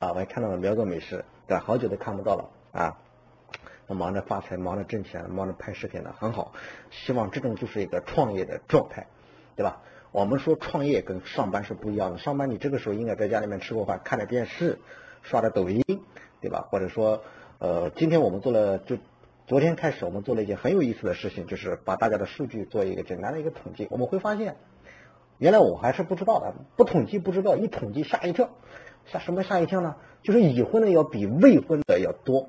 啊，我还看到了苗族美食，对吧？好久都看不到了啊。忙着发财，忙着挣钱，忙着拍视频的很好。希望这种就是一个创业的状态，对吧？我们说创业跟上班是不一样的。上班你这个时候应该在家里面吃过饭，看着电视，刷着抖音，对吧？或者说，呃，今天我们做了，就昨天开始我们做了一件很有意思的事情，就是把大家的数据做一个简单的一个统计。我们会发现，原来我还是不知道的，不统计不知道，一统计吓一跳。吓什么吓一跳呢？就是已婚的要比未婚的要多。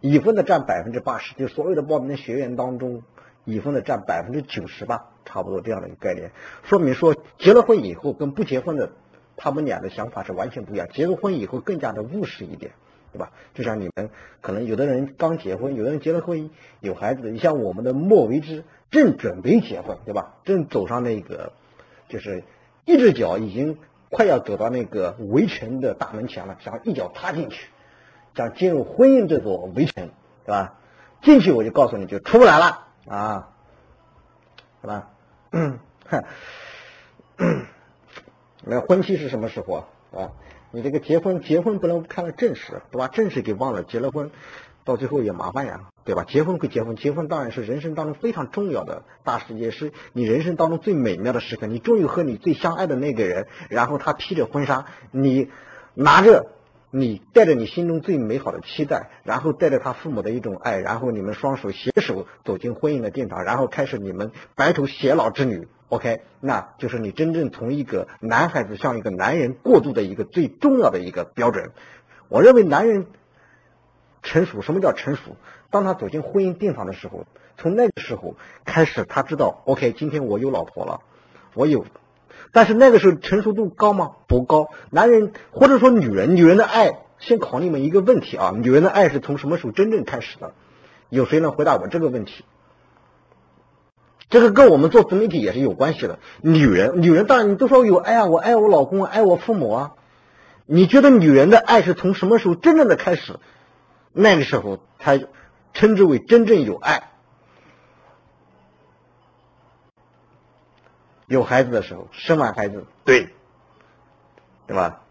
已婚的占百分之八十，就所有的报名的学员当中，已婚的占百分之九十吧，差不多这样的一个概念，说明说结了婚以后跟不结婚的，他们俩的想法是完全不一样。结了婚以后更加的务实一点，对吧？就像你们可能有的人刚结婚，有的人结了婚有孩子，你像我们的莫为之正准备结婚，对吧？正走上那个，就是一只脚已经快要走到那个围城的大门前了，想一脚踏进去。想进入婚姻这座围城，对吧？进去我就告诉你就出不来了啊，是吧？那婚期是什么时候啊？你这个结婚结婚不能看了正事，都把？正事给忘了，结了婚到最后也麻烦呀，对吧？结婚归结婚，结婚当然是人生当中非常重要的大事，也是你人生当中最美妙的时刻。你终于和你最相爱的那个人，然后他披着婚纱，你拿着。你带着你心中最美好的期待，然后带着他父母的一种爱，然后你们双手携手走进婚姻的殿堂，然后开始你们白头偕老之旅。OK，那就是你真正从一个男孩子向一个男人过渡的一个最重要的一个标准。我认为男人成熟，什么叫成熟？当他走进婚姻殿堂的时候，从那个时候开始，他知道 OK，今天我有老婆了，我有。但是那个时候成熟度高吗？不高。男人或者说女人，女人的爱，先考你们一个问题啊：女人的爱是从什么时候真正开始的？有谁能回答我这个问题？这个跟我们做自媒体也是有关系的。女人，女人当然你都说有爱啊，我爱我老公，爱我父母啊。你觉得女人的爱是从什么时候真正的开始？那个时候才称之为真正有爱。有孩子的时候，生完孩子，对，对吧？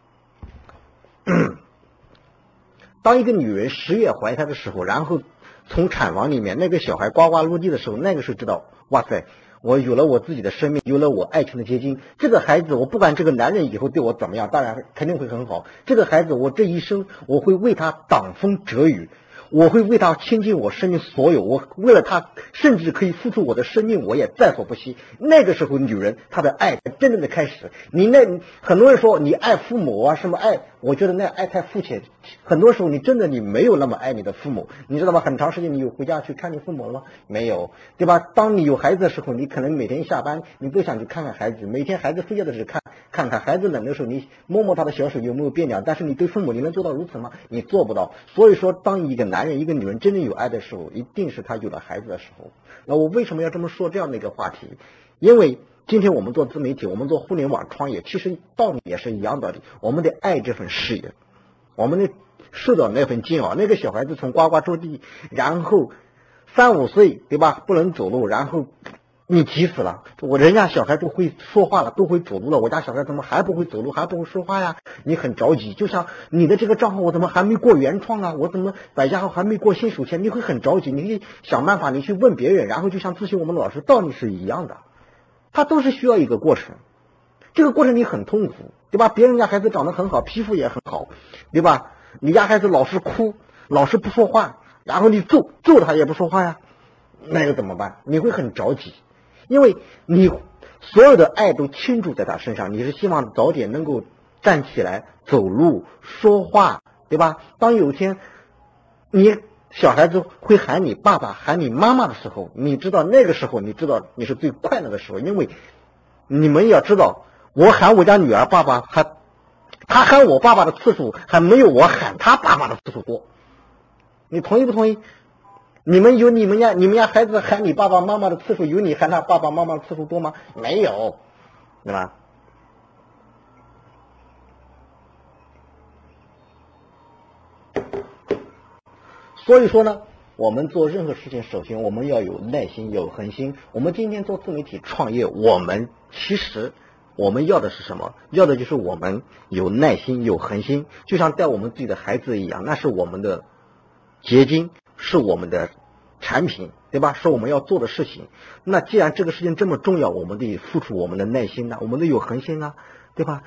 当一个女人十月怀胎的时候，然后从产房里面那个小孩呱呱落地的时候，那个时候知道，哇塞，我有了我自己的生命，有了我爱情的结晶。这个孩子，我不管这个男人以后对我怎么样，当然肯定会很好。这个孩子，我这一生我会为他挡风遮雨。我会为他倾尽我生命所有，我为了他甚至可以付出我的生命，我也在所不惜。那个时候，女人她的爱真正的开始。你那很多人说你爱父母啊，什么爱？我觉得那爱太肤浅。很多时候，你真的你没有那么爱你的父母，你知道吗？很长时间你有回家去看你父母了吗？没有，对吧？当你有孩子的时候，你可能每天下班你都想去看看孩子，每天孩子睡觉的时候看看看孩子冷的时候，你摸摸他的小手有没有变凉。但是你对父母，你能做到如此吗？你做不到。所以说，当一个男人一个女人真正有爱的时候，一定是他有了孩子的时候。那我为什么要这么说这样的一个话题？因为今天我们做自媒体，我们做互联网创业，其实道理也是一样的。我们得爱这份事业，我们得受到那份煎熬。那个小孩子从呱呱着地，然后三五岁，对吧？不能走路，然后。你急死了！我人家小孩都会说话了，都会走路了，我家小孩怎么还不会走路，还不会说话呀？你很着急，就像你的这个账号，我怎么还没过原创啊？我怎么百家号还没过新手签？你会很着急，你会想办法，你去问别人，然后就像咨询我们老师，道理是一样的，他都是需要一个过程，这个过程你很痛苦，对吧？别人家孩子长得很好，皮肤也很好，对吧？你家孩子老是哭，老是不说话，然后你揍揍他也不说话呀，那又怎么办？你会很着急。因为你所有的爱都倾注在他身上，你是希望早点能够站起来走路说话，对吧？当有一天你小孩子会喊你爸爸喊你妈妈的时候，你知道那个时候你知道你是最快乐的时候，因为你们要知道，我喊我家女儿爸爸，还他喊我爸爸的次数还没有我喊他爸爸的次数多，你同意不同意？你们有你们家你们家孩子喊你爸爸妈妈的次数有你喊他爸爸妈妈的次数多吗？没有，对吧？所以说呢，我们做任何事情，首先我们要有耐心，有恒心。我们今天做自媒体创业，我们其实我们要的是什么？要的就是我们有耐心、有恒心，就像带我们自己的孩子一样，那是我们的结晶，是我们的产品，对吧？是我们要做的事情。那既然这个事情这么重要，我们得付出我们的耐心呐，我们得有恒心啊，对吧？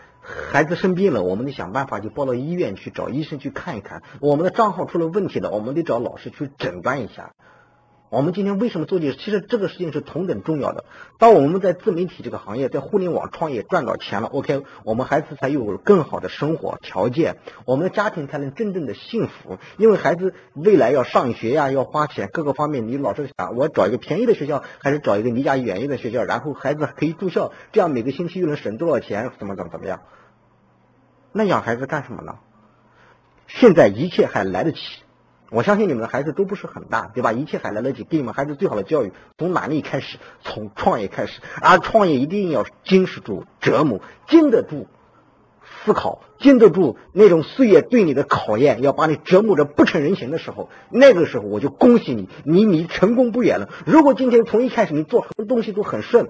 孩子生病了，我们得想办法就报到医院去找医生去看一看。我们的账号出了问题了，我们得找老师去诊断一下。我们今天为什么做这个？其实这个事情是同等重要的。当我们在自媒体这个行业，在互联网创业赚到钱了，OK，我们孩子才有更好的生活条件，我们的家庭才能真正的幸福。因为孩子未来要上学呀，要花钱，各个方面，你老是想我找一个便宜的学校，还是找一个离家远一点的学校，然后孩子可以住校，这样每个星期又能省多少钱？怎么怎么怎么样？那养孩子干什么呢？现在一切还来得及。我相信你们的孩子都不是很大，对吧？一切还来得及，给你们孩子最好的教育从哪里开始？从创业开始。而创业一定要经受住折磨，经得住思考，经得住那种岁月对你的考验，要把你折磨的不成人形的时候，那个时候我就恭喜你，你离成功不远了。如果今天从一开始你做很多东西都很顺，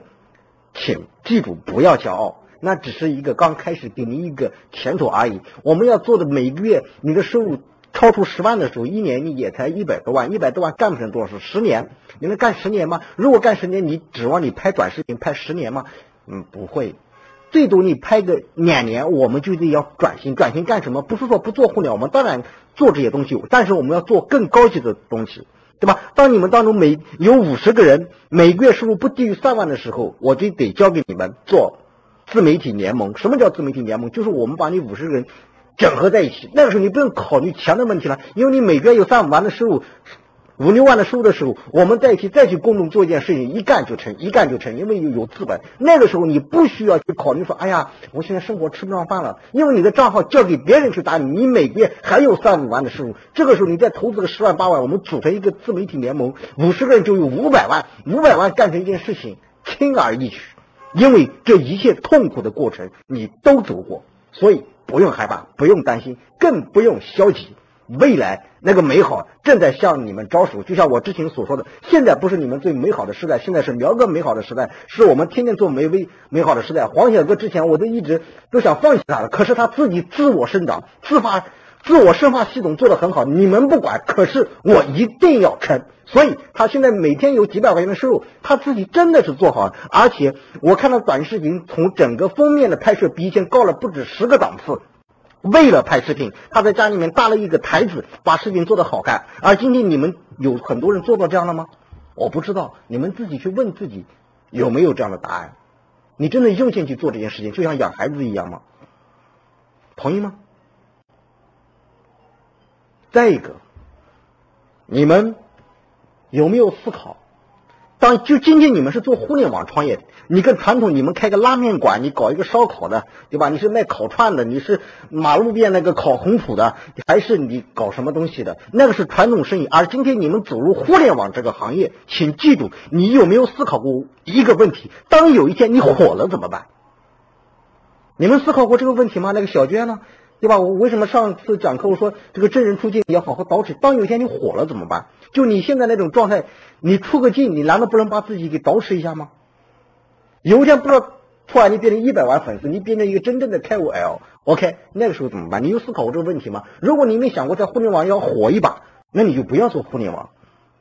请记住不要骄傲，那只是一个刚开始给您一个甜头而已。我们要做的每个月你的收入。超出十万的时候，一年你也才一百多万，一百多万干不成多少事。十年，你能干十年吗？如果干十年，你指望你拍短视频拍十年吗？嗯，不会，最多你拍个两年，我们就得要转型。转型干什么？不是说不做互联网，我们当然做这些东西，但是我们要做更高级的东西，对吧？当你们当中每有五十个人每个月收入不低于三万的时候，我就得交给你们做自媒体联盟。什么叫自媒体联盟？就是我们把你五十个人。整合在一起，那个时候你不用考虑钱的问题了，因为你每个月有三五万的收入，五六万的收入的时候，我们在一起再去共同做一件事情，一干就成，一干就成，因为有有资本。那个时候你不需要去考虑说，哎呀，我现在生活吃不上饭了，因为你的账号交给别人去打理，你每个月还有三五万的收入。这个时候你再投资个十万八万，我们组成一个自媒体联盟，五十个人就有五百万，五百万干成一件事情，轻而易举，因为这一切痛苦的过程你都走过，所以。不用害怕，不用担心，更不用消极。未来那个美好正在向你们招手，就像我之前所说的，现在不是你们最美好的时代，现在是苗哥美好的时代，是我们天天做美微美好的时代。黄小哥之前我都一直都想放弃他了，可是他自己自我生长，自发。自我生化系统做得很好，你们不管，可是我一定要撑。所以他现在每天有几百块钱的收入，他自己真的是做好了。而且我看到短视频，从整个封面的拍摄比以前高了不止十个档次。为了拍视频，他在家里面搭了一个台子，把视频做得好看。而今天你们有很多人做到这样了吗？我不知道，你们自己去问自己有没有这样的答案。你真的用心去做这件事情，就像养孩子一样吗？同意吗？再一个，你们有没有思考？当就今天你们是做互联网创业，你跟传统你们开个拉面馆，你搞一个烧烤的，对吧？你是卖烤串的，你是马路边那个烤红薯的，还是你搞什么东西的？那个是传统生意。而今天你们走入互联网这个行业，请记住，你有没有思考过一个问题？当有一天你火了怎么办？你们思考过这个问题吗？那个小娟呢？对吧？我为什么上次讲课我说这个真人出镜你要好好捯饬？当有一天你火了怎么办？就你现在那种状态，你出个镜，你难道不能把自己给捯饬一下吗？有一天不知道突然你变成一百万粉丝，你变成一个真正的 KOL，OK，那个时候怎么办？你有思考过这个问题吗？如果你没想过在互联网要火一把，那你就不要做互联网，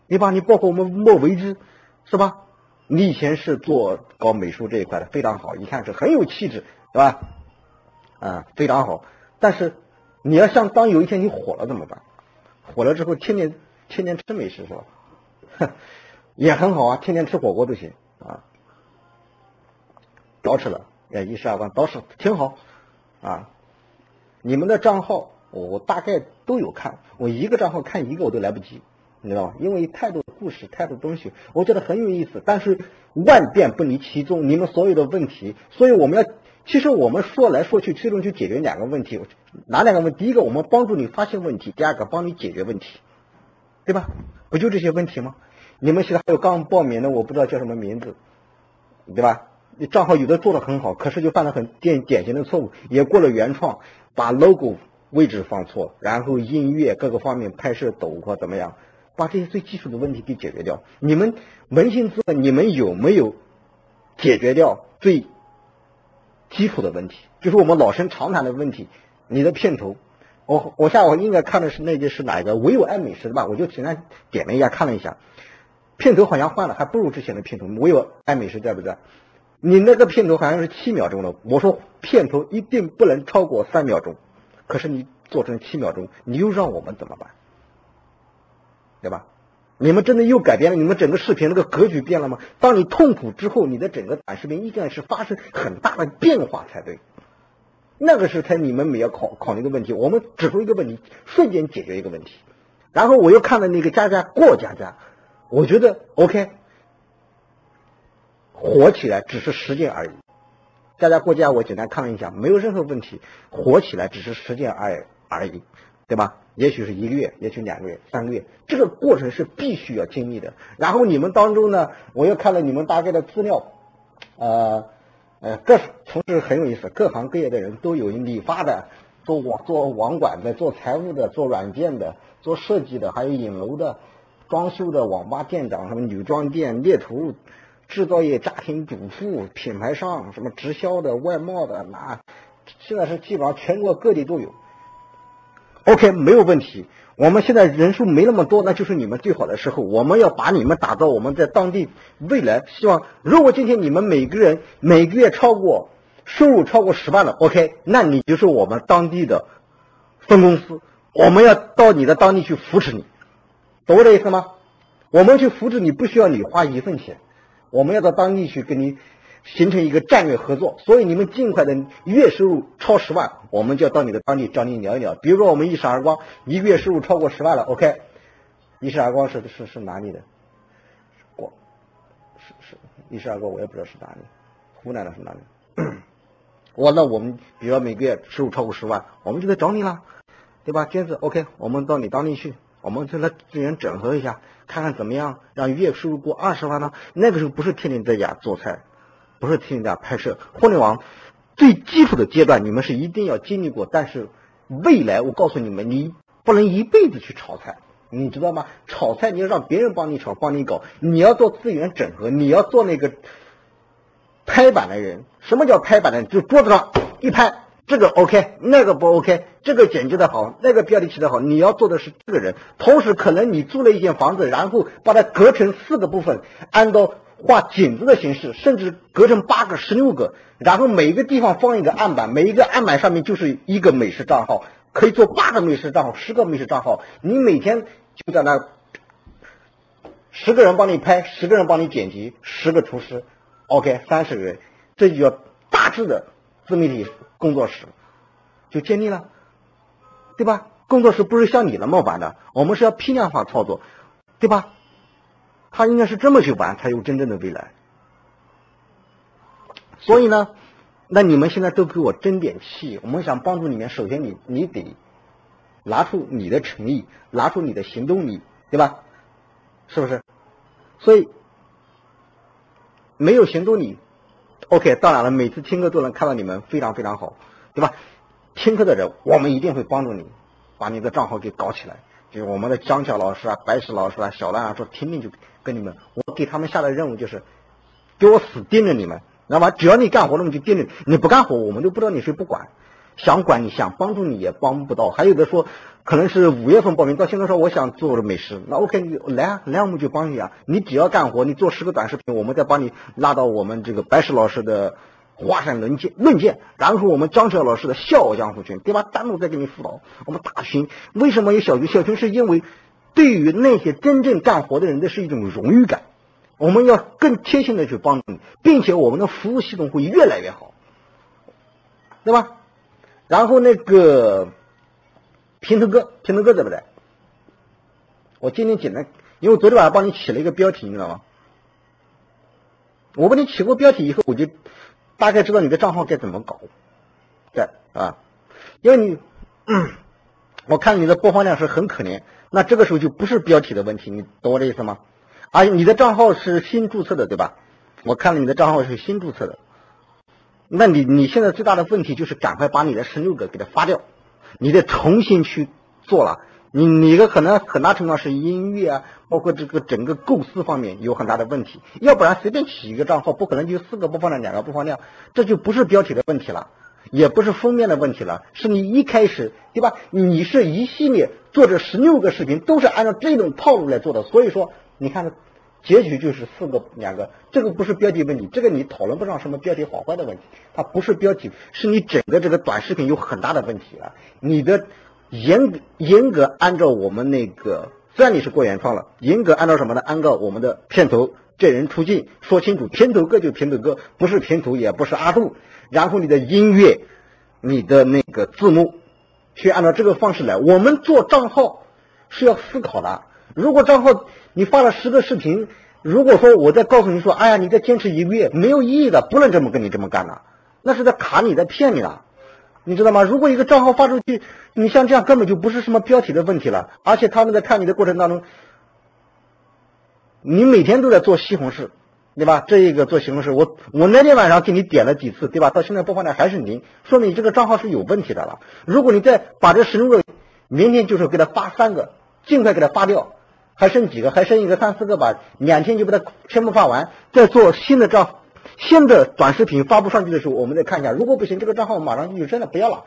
对吧？你包括我们莫为之，是吧？你以前是做搞美术这一块的，非常好，一看是很有气质，对吧？啊，非常好。但是，你要像当有一天你火了怎么办？火了之后天天天天吃美食是吧？也很好啊，天天吃火锅都行啊。捯饬了，哎，一十二万捯饬挺好啊。你们的账号我大概都有看，我一个账号看一个我都来不及，你知道吗？因为太多故事，太多东西，我觉得很有意思。但是万变不离其宗，你们所有的问题，所以我们要。其实我们说来说去，最终就解决两个问题，哪两个问题？第一个，我们帮助你发现问题；第二个，帮你解决问题，对吧？不就这些问题吗？你们现在还有刚报名的，我不知道叫什么名字，对吧？你账号有的做的很好，可是就犯了很典典型的错误，也过了原创，把 logo 位置放错，然后音乐各个方面拍摄抖或怎么样，把这些最基础的问题给解决掉。你们扪心自问，你们有没有解决掉最？基础的问题，就是我们老生常谈的问题。你的片头，我我下午应该看的是那个是哪一个？唯有爱美食的吧？我就简单点了一下，看了一下，片头好像换了，还不如之前的片头。唯有爱美食在不在？你那个片头好像是七秒钟的，我说片头一定不能超过三秒钟，可是你做成七秒钟，你又让我们怎么办？对吧？你们真的又改变了你们整个视频那个格局变了吗？当你痛苦之后，你的整个短视频应该是发生很大的变化才对。那个是才你们没有考考虑的问题。我们指出一个问题，瞬间解决一个问题。然后我又看了那个佳佳过佳佳，我觉得 OK，火起来只是时间而已。佳佳过佳，我简单看了一下，没有任何问题，火起来只是时间而而已，对吧？也许是一个月，也许两个月、三个月，这个过程是必须要经历的。然后你们当中呢，我又看了你们大概的资料，呃呃，各从事很有意思，各行各业的人都有，理发的、做网做网管的、做财务的、做软件的、做设计的，还有影楼的、装修的、网吧店长、什么女装店、猎头、制造业、家庭主妇、品牌商、什么直销的、外贸的，那现在是基本上全国各地都有。OK，没有问题。我们现在人数没那么多，那就是你们最好的时候。我们要把你们打造，我们在当地未来希望。如果今天你们每个人每个月超过收入超过十万了，OK，那你就是我们当地的分公司。我们要到你的当地去扶持你，懂我的意思吗？我们去扶持你，不需要你花一分钱。我们要到当地去跟你。形成一个战略合作，所以你们尽快的月收入超十万，我们就要到你的当地找你聊一聊。比如说我们一闪而光，一个月收入超过十万了，OK？一闪而光是是是哪里的？光是是一闪而光，我也不知道是哪里，湖南的是哪里？我那我们比如说每个月收入超过十万，我们就得找你了，对吧？娟子 OK，我们到你当地去，我们跟他资源整合一下，看看怎么样让月收入过二十万呢？那个时候不是天天在家做菜。不是听人家拍摄，互联网最基础的阶段，你们是一定要经历过。但是未来，我告诉你们，你不能一辈子去炒菜，你知道吗？炒菜你要让别人帮你炒，帮你搞，你要做资源整合，你要做那个拍板的人。什么叫拍板的人？就桌子上一拍，这个 OK，那个不 OK，这个剪辑的好，那个标题起的好，你要做的是这个人。同时，可能你租了一间房子，然后把它隔成四个部分，按照。画井字的形式，甚至隔成八个、十六个，然后每一个地方放一个案板，每一个案板上面就是一个美食账号，可以做八个美食账号、十个美食账号。你每天就在那，十个人帮你拍，十个人帮你剪辑，十个厨师，OK，三十个人，这就叫大致的自媒体工作室就建立了，对吧？工作室不是像你那么玩的，我们是要批量化操作，对吧？他应该是这么去玩，才有真正的未来。所以呢，那你们现在都给我争点气。我们想帮助你们，首先你你得拿出你的诚意，拿出你的行动力，对吧？是不是？所以没有行动力，OK。当然了，每次听课都能看到你们非常非常好，对吧？听课的人，我们一定会帮助你，把你的账号给搞起来。就我们的张桥老师啊、白石老师啊、小兰啊，说听听就。跟你们，我给他们下的任务就是，给我死盯着你们，知道吗？只要你干活了，我就盯着你；你不干活，我们都不知道你谁不管。想管你想帮助你也帮不到。还有的说，可能是五月份报名，到现在说我想做美食，那 OK，你来啊，来我们就帮你啊。你只要干活，你做十个短视频，我们再帮你拉到我们这个白石老师的华山论剑论剑，然后我们张晓老师的笑傲江湖群，对吧？单独再给你辅导。我们大群为什么有小群？小群是因为。对于那些真正干活的人，那是一种荣誉感。我们要更贴心的去帮助你，并且我们的服务系统会越来越好，对吧？然后那个平头哥，平头哥在不在？我今天简单，因为我昨天晚上帮你起了一个标题，你知道吗？我帮你起过标题以后，我就大概知道你的账号该怎么搞，对啊，因为你，我看你的播放量是很可怜。那这个时候就不是标题的问题，你懂我的意思吗？而且你的账号是新注册的，对吧？我看了你的账号是新注册的，那你你现在最大的问题就是赶快把你的十六个给它发掉，你得重新去做了，你你的可能很大程度上是音乐啊，包括这个整个构思方面有很大的问题，要不然随便起一个账号，不可能就四个播放量，两个播放量，这就不是标题的问题了，也不是封面的问题了，是你一开始对吧？你是一系列做这十六个视频都是按照这种套路来做的，所以说你看结局就是四个两个，这个不是标题问题，这个你讨论不上什么标题好坏的问题，它不是标题，是你整个这个短视频有很大的问题了，你的。严严格按照我们那个，虽然你是过原创了，严格按照什么呢？按照我们的片头这人出镜，说清楚，片头歌就片头歌，不是片头也不是阿杜。然后你的音乐，你的那个字幕，去按照这个方式来。我们做账号是要思考的。如果账号你发了十个视频，如果说我再告诉你说，哎呀，你再坚持一个月，没有意义的，不能这么跟你这么干的，那是在卡你，在骗你的。你知道吗？如果一个账号发出去，你像这样根本就不是什么标题的问题了，而且他们在看你的过程当中，你每天都在做西红柿，对吧？这一个做西红柿，我我那天晚上给你点了几次，对吧？到现在播放量还是零，说明你这个账号是有问题的了。如果你再把这十六个，明天就是给他发三个，尽快给他发掉，还剩几个？还剩一个三四个吧，两天就把它全部发完，再做新的账。新的短视频发布上去的时候，我们再看一下，如果不行，这个账号马上就真的不要了。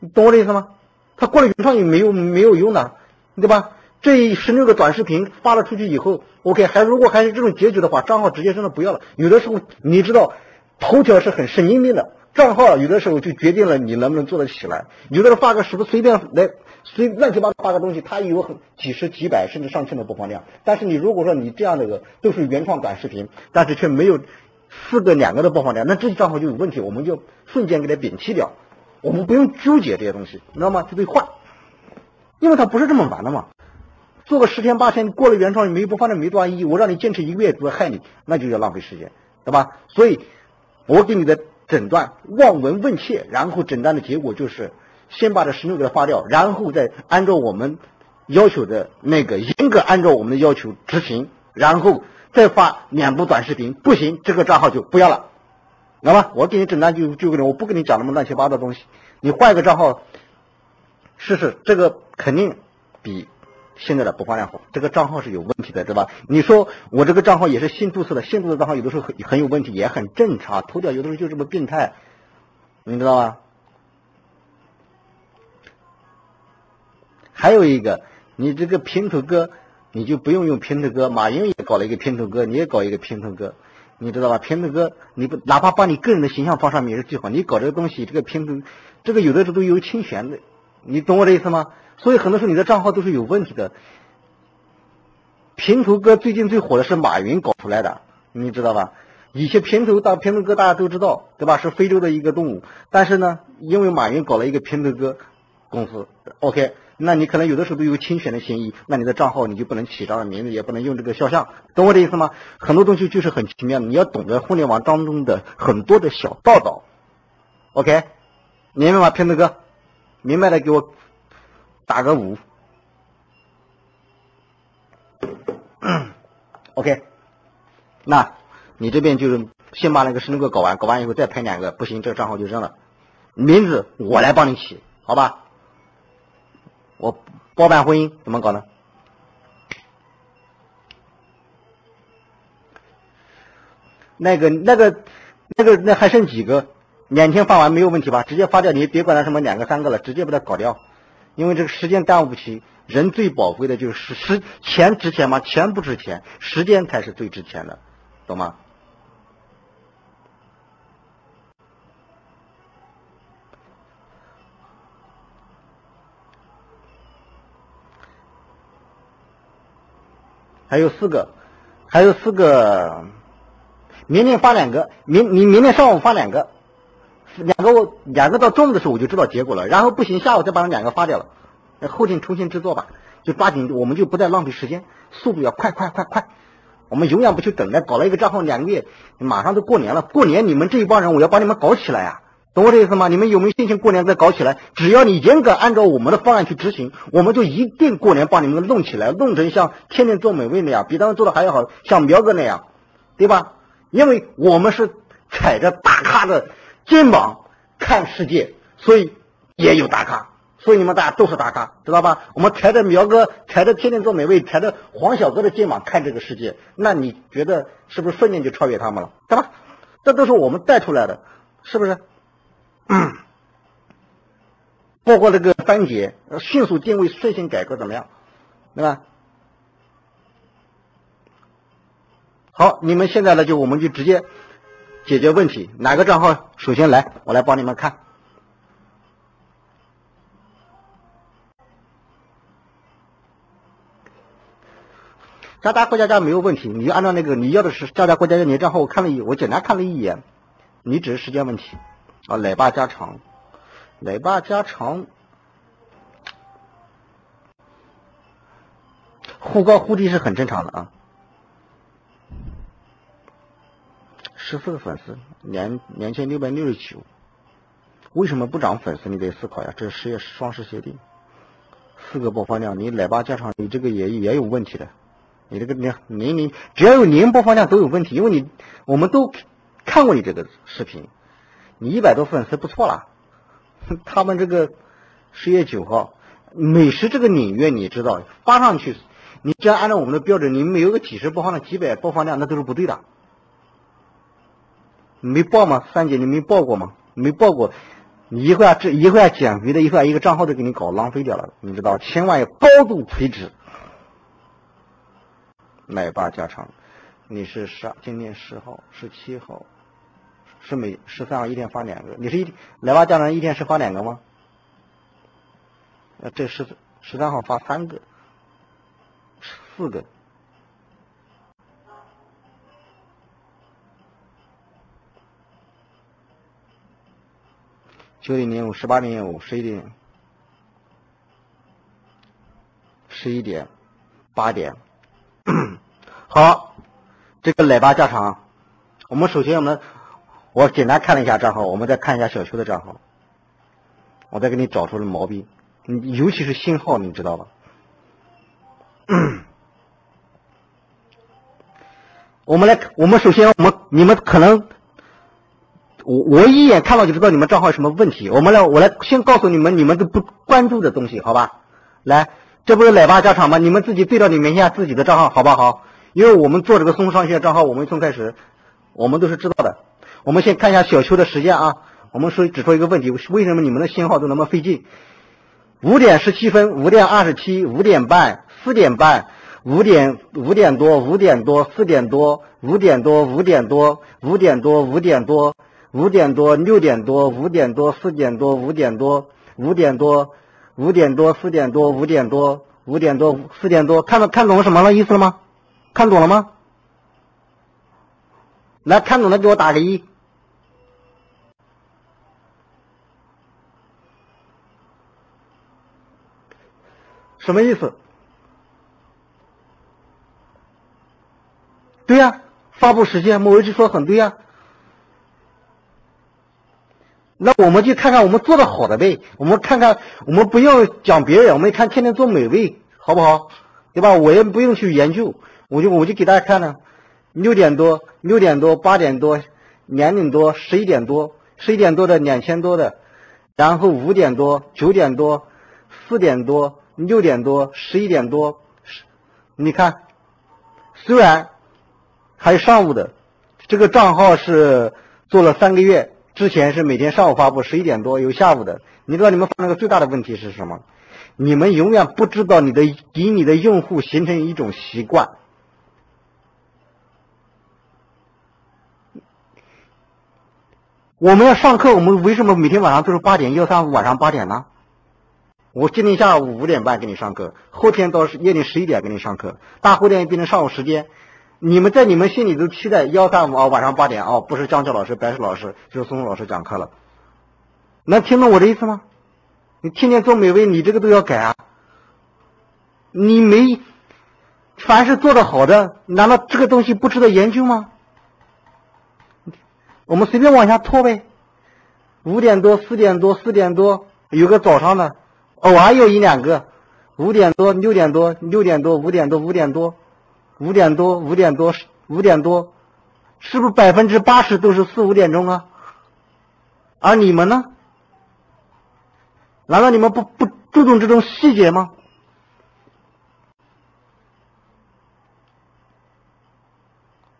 你懂我的意思吗？他过了原创也没有没有用的，对吧？这十六个短视频发了出去以后，OK，还如果还是这种结局的话，账号直接真的不要了。有的时候你知道，头条是很神经病的，账号有的时候就决定了你能不能做得起来。有的人发个什么随便来。所以乱七八糟发个东西，它有很几十几百甚至上千的播放量。但是你如果说你这样的个都是原创短视频，但是却没有四个两个的播放量，那这些账号就有问题，我们就瞬间给它摒弃掉。我们不用纠结这些东西，你知道吗？就得换，因为它不是这么玩的嘛。做个十天八天过了原创没播放量没多大意义，我让你坚持一个月只害你，那就叫浪费时间，对吧？所以，我给你的诊断望闻问切，然后诊断的结果就是。先把这十六给它发掉，然后再按照我们要求的那个严格按照我们的要求执行，然后再发两部短视频。不行，这个账号就不要了，知道吗？我给你诊断就就给你，我不跟你讲那么乱七八糟东西。你换一个账号试试，这个肯定比现在的播放量好。这个账号是有问题的，对吧？你说我这个账号也是新注册的，新注册账号有的时候很很有问题，也很正常。头条有的时候就这么病态，你知道吗？还有一个，你这个平头哥，你就不用用平头哥。马云也搞了一个平头哥，你也搞一个平头哥，你知道吧？平头哥，你不哪怕把你个人的形象放上面也是最好。你搞这个东西，这个平头，这个有的时候都有侵权的，你懂我的意思吗？所以很多时候你的账号都是有问题的。平头哥最近最火的是马云搞出来的，你知道吧？以前平头大平头哥大家都知道，对吧？是非洲的一个动物，但是呢，因为马云搞了一个平头哥公司，OK。那你可能有的时候都有侵权的嫌疑，那你的账号你就不能起这样的名字，也不能用这个肖像，懂我的意思吗？很多东西就是很奇妙，你要懂得互联网当中的很多的小道道。OK，明白吗，片子哥？明白的给我打个五。OK，那你这边就是先把那个十六个搞完，搞完以后再拍两个，不行这个账号就扔了。名字我来帮你起，好吧？我包办婚姻怎么搞呢？那个、那个、那个、那还剩几个？两天发完没有问题吧？直接发掉，你别管他什么两个、三个了，直接把它搞掉。因为这个时间耽误不起，人最宝贵的就是时钱值钱吗？钱不值钱，时间才是最值钱的，懂吗？还有四个，还有四个，明天发两个，明你明天上午发两个，两个我两个到中午的时候我就知道结果了，然后不行下午再把那两个发掉了，后天重新制作吧，就抓紧我们就不再浪费时间，速度要快快快快，我们永远不去等待，搞了一个账号两个月，马上都过年了，过年你们这一帮人我要把你们搞起来呀。懂我的意思吗？你们有没有信心过年再搞起来？只要你严格按照我们的方案去执行，我们就一定过年把你们弄起来，弄成像天天做美味那样，比他们做的还要好，像苗哥那样，对吧？因为我们是踩着大咖的肩膀看世界，所以也有大咖。所以你们大家都是大咖，知道吧？我们抬着苗哥，抬着天天做美味，抬着黄小哥的肩膀看这个世界，那你觉得是不是瞬间就超越他们了？对吧？这都是我们带出来的，是不是？嗯。包括这个三节，迅速定位，率先改革，怎么样？对吧？好，你们现在呢，就我们就直接解决问题。哪个账号首先来？我来帮你们看。加加过家家没有问题，你就按照那个你要的是加加过家家，你账号我看了一，我简单看了一眼，你只是时间问题啊。奶爸加长，奶爸加长，忽高忽低是很正常的啊。十四个粉丝，两两千六百六十九，为什么不涨粉丝？你得思考呀。这是十月双十协定，四个播放量，你奶爸加长，你这个也也有问题的。你这个年年龄只要有年播放量都有问题，因为你我们都看过你这个视频，你一百多粉丝不错了。他们这个十月九号美食这个领域你知道发上去，你只要按照我们的标准，你没有个几十播放量、几百播放量，那都是不对的。没报吗？三姐，你没报过吗？没报过，你一会儿这一会儿减肥的，一会儿一个账号都给你搞浪费掉了，你知道？千万要高度垂直。奶爸加长，你是十今年十号、十七号，是每十三号一天发两个。你是一奶爸加长一天是发两个吗？呃，这十十三号发三个，四个。九点零五，十八点五，十一点，十一点，八点。好，这个奶爸加长，我们首先我们我简单看了一下账号，我们再看一下小邱的账号，我再给你找出了毛病，尤其是新号，你知道吧？我们来，我们首先我们你们可能，我我一眼看到就知道你们账号有什么问题。我们来，我来先告诉你们你们都不关注的东西，好吧？来。这不是奶爸加长吗？你们自己对照你们一下自己的账号，好不好？因为我们做这个松商学账号，我们从开始，我们都是知道的。我们先看一下小邱的时间啊。我们说指出一个问题：为什么你们的信号都那么费劲？五点十七分，五点二十七，五点半，四点半，五点五点多，五点多，四点多，五点多，五点多，五点多，五点多，五点多，六点多，五点多，四点多，五点多，五点多。五点多，四点多，五点多，五点多，四点多，看到看懂什么了意思了吗？看懂了吗？来看懂的给我打个一。什么意思？对呀，发布时间，某位就说很对呀。那我们就看看我们做的好的呗，我们看看，我们不用讲别人，我们看天天做美味，好不好？对吧？我也不用去研究，我就我就给大家看了，六点多，六点多，八点多，两点多，十一点多，十一点多的两千多的，然后五点多，九点多，四点多，六点多，十一点多，你看，虽然还有上午的，这个账号是做了三个月。之前是每天上午发布十一点多有下午的，你知道你们犯了个最大的问题是什么？你们永远不知道你的给你的用户形成一种习惯。我们要上课，我们为什么每天晚上都是八点幺三五晚上八点呢？我今天下午五点半给你上课，后天到夜里十一点给你上课，大后天变成上午时间。你们在你们心里都期待幺三五啊晚上八点啊不是江教老师白石老师就是松松老师讲课了，能听懂我的意思吗？你天天做美味，你这个都要改啊！你没，凡是做的好的，难道这个东西不值得研究吗？我们随便往下拖呗，五点多四点多四点多有个早上的，偶尔有一两个，五点多六点多六点多五点多五点多。五点多，五点多，五点多，是不是百分之八十都是四五点钟啊？而你们呢？难道你们不不注重这种细节吗？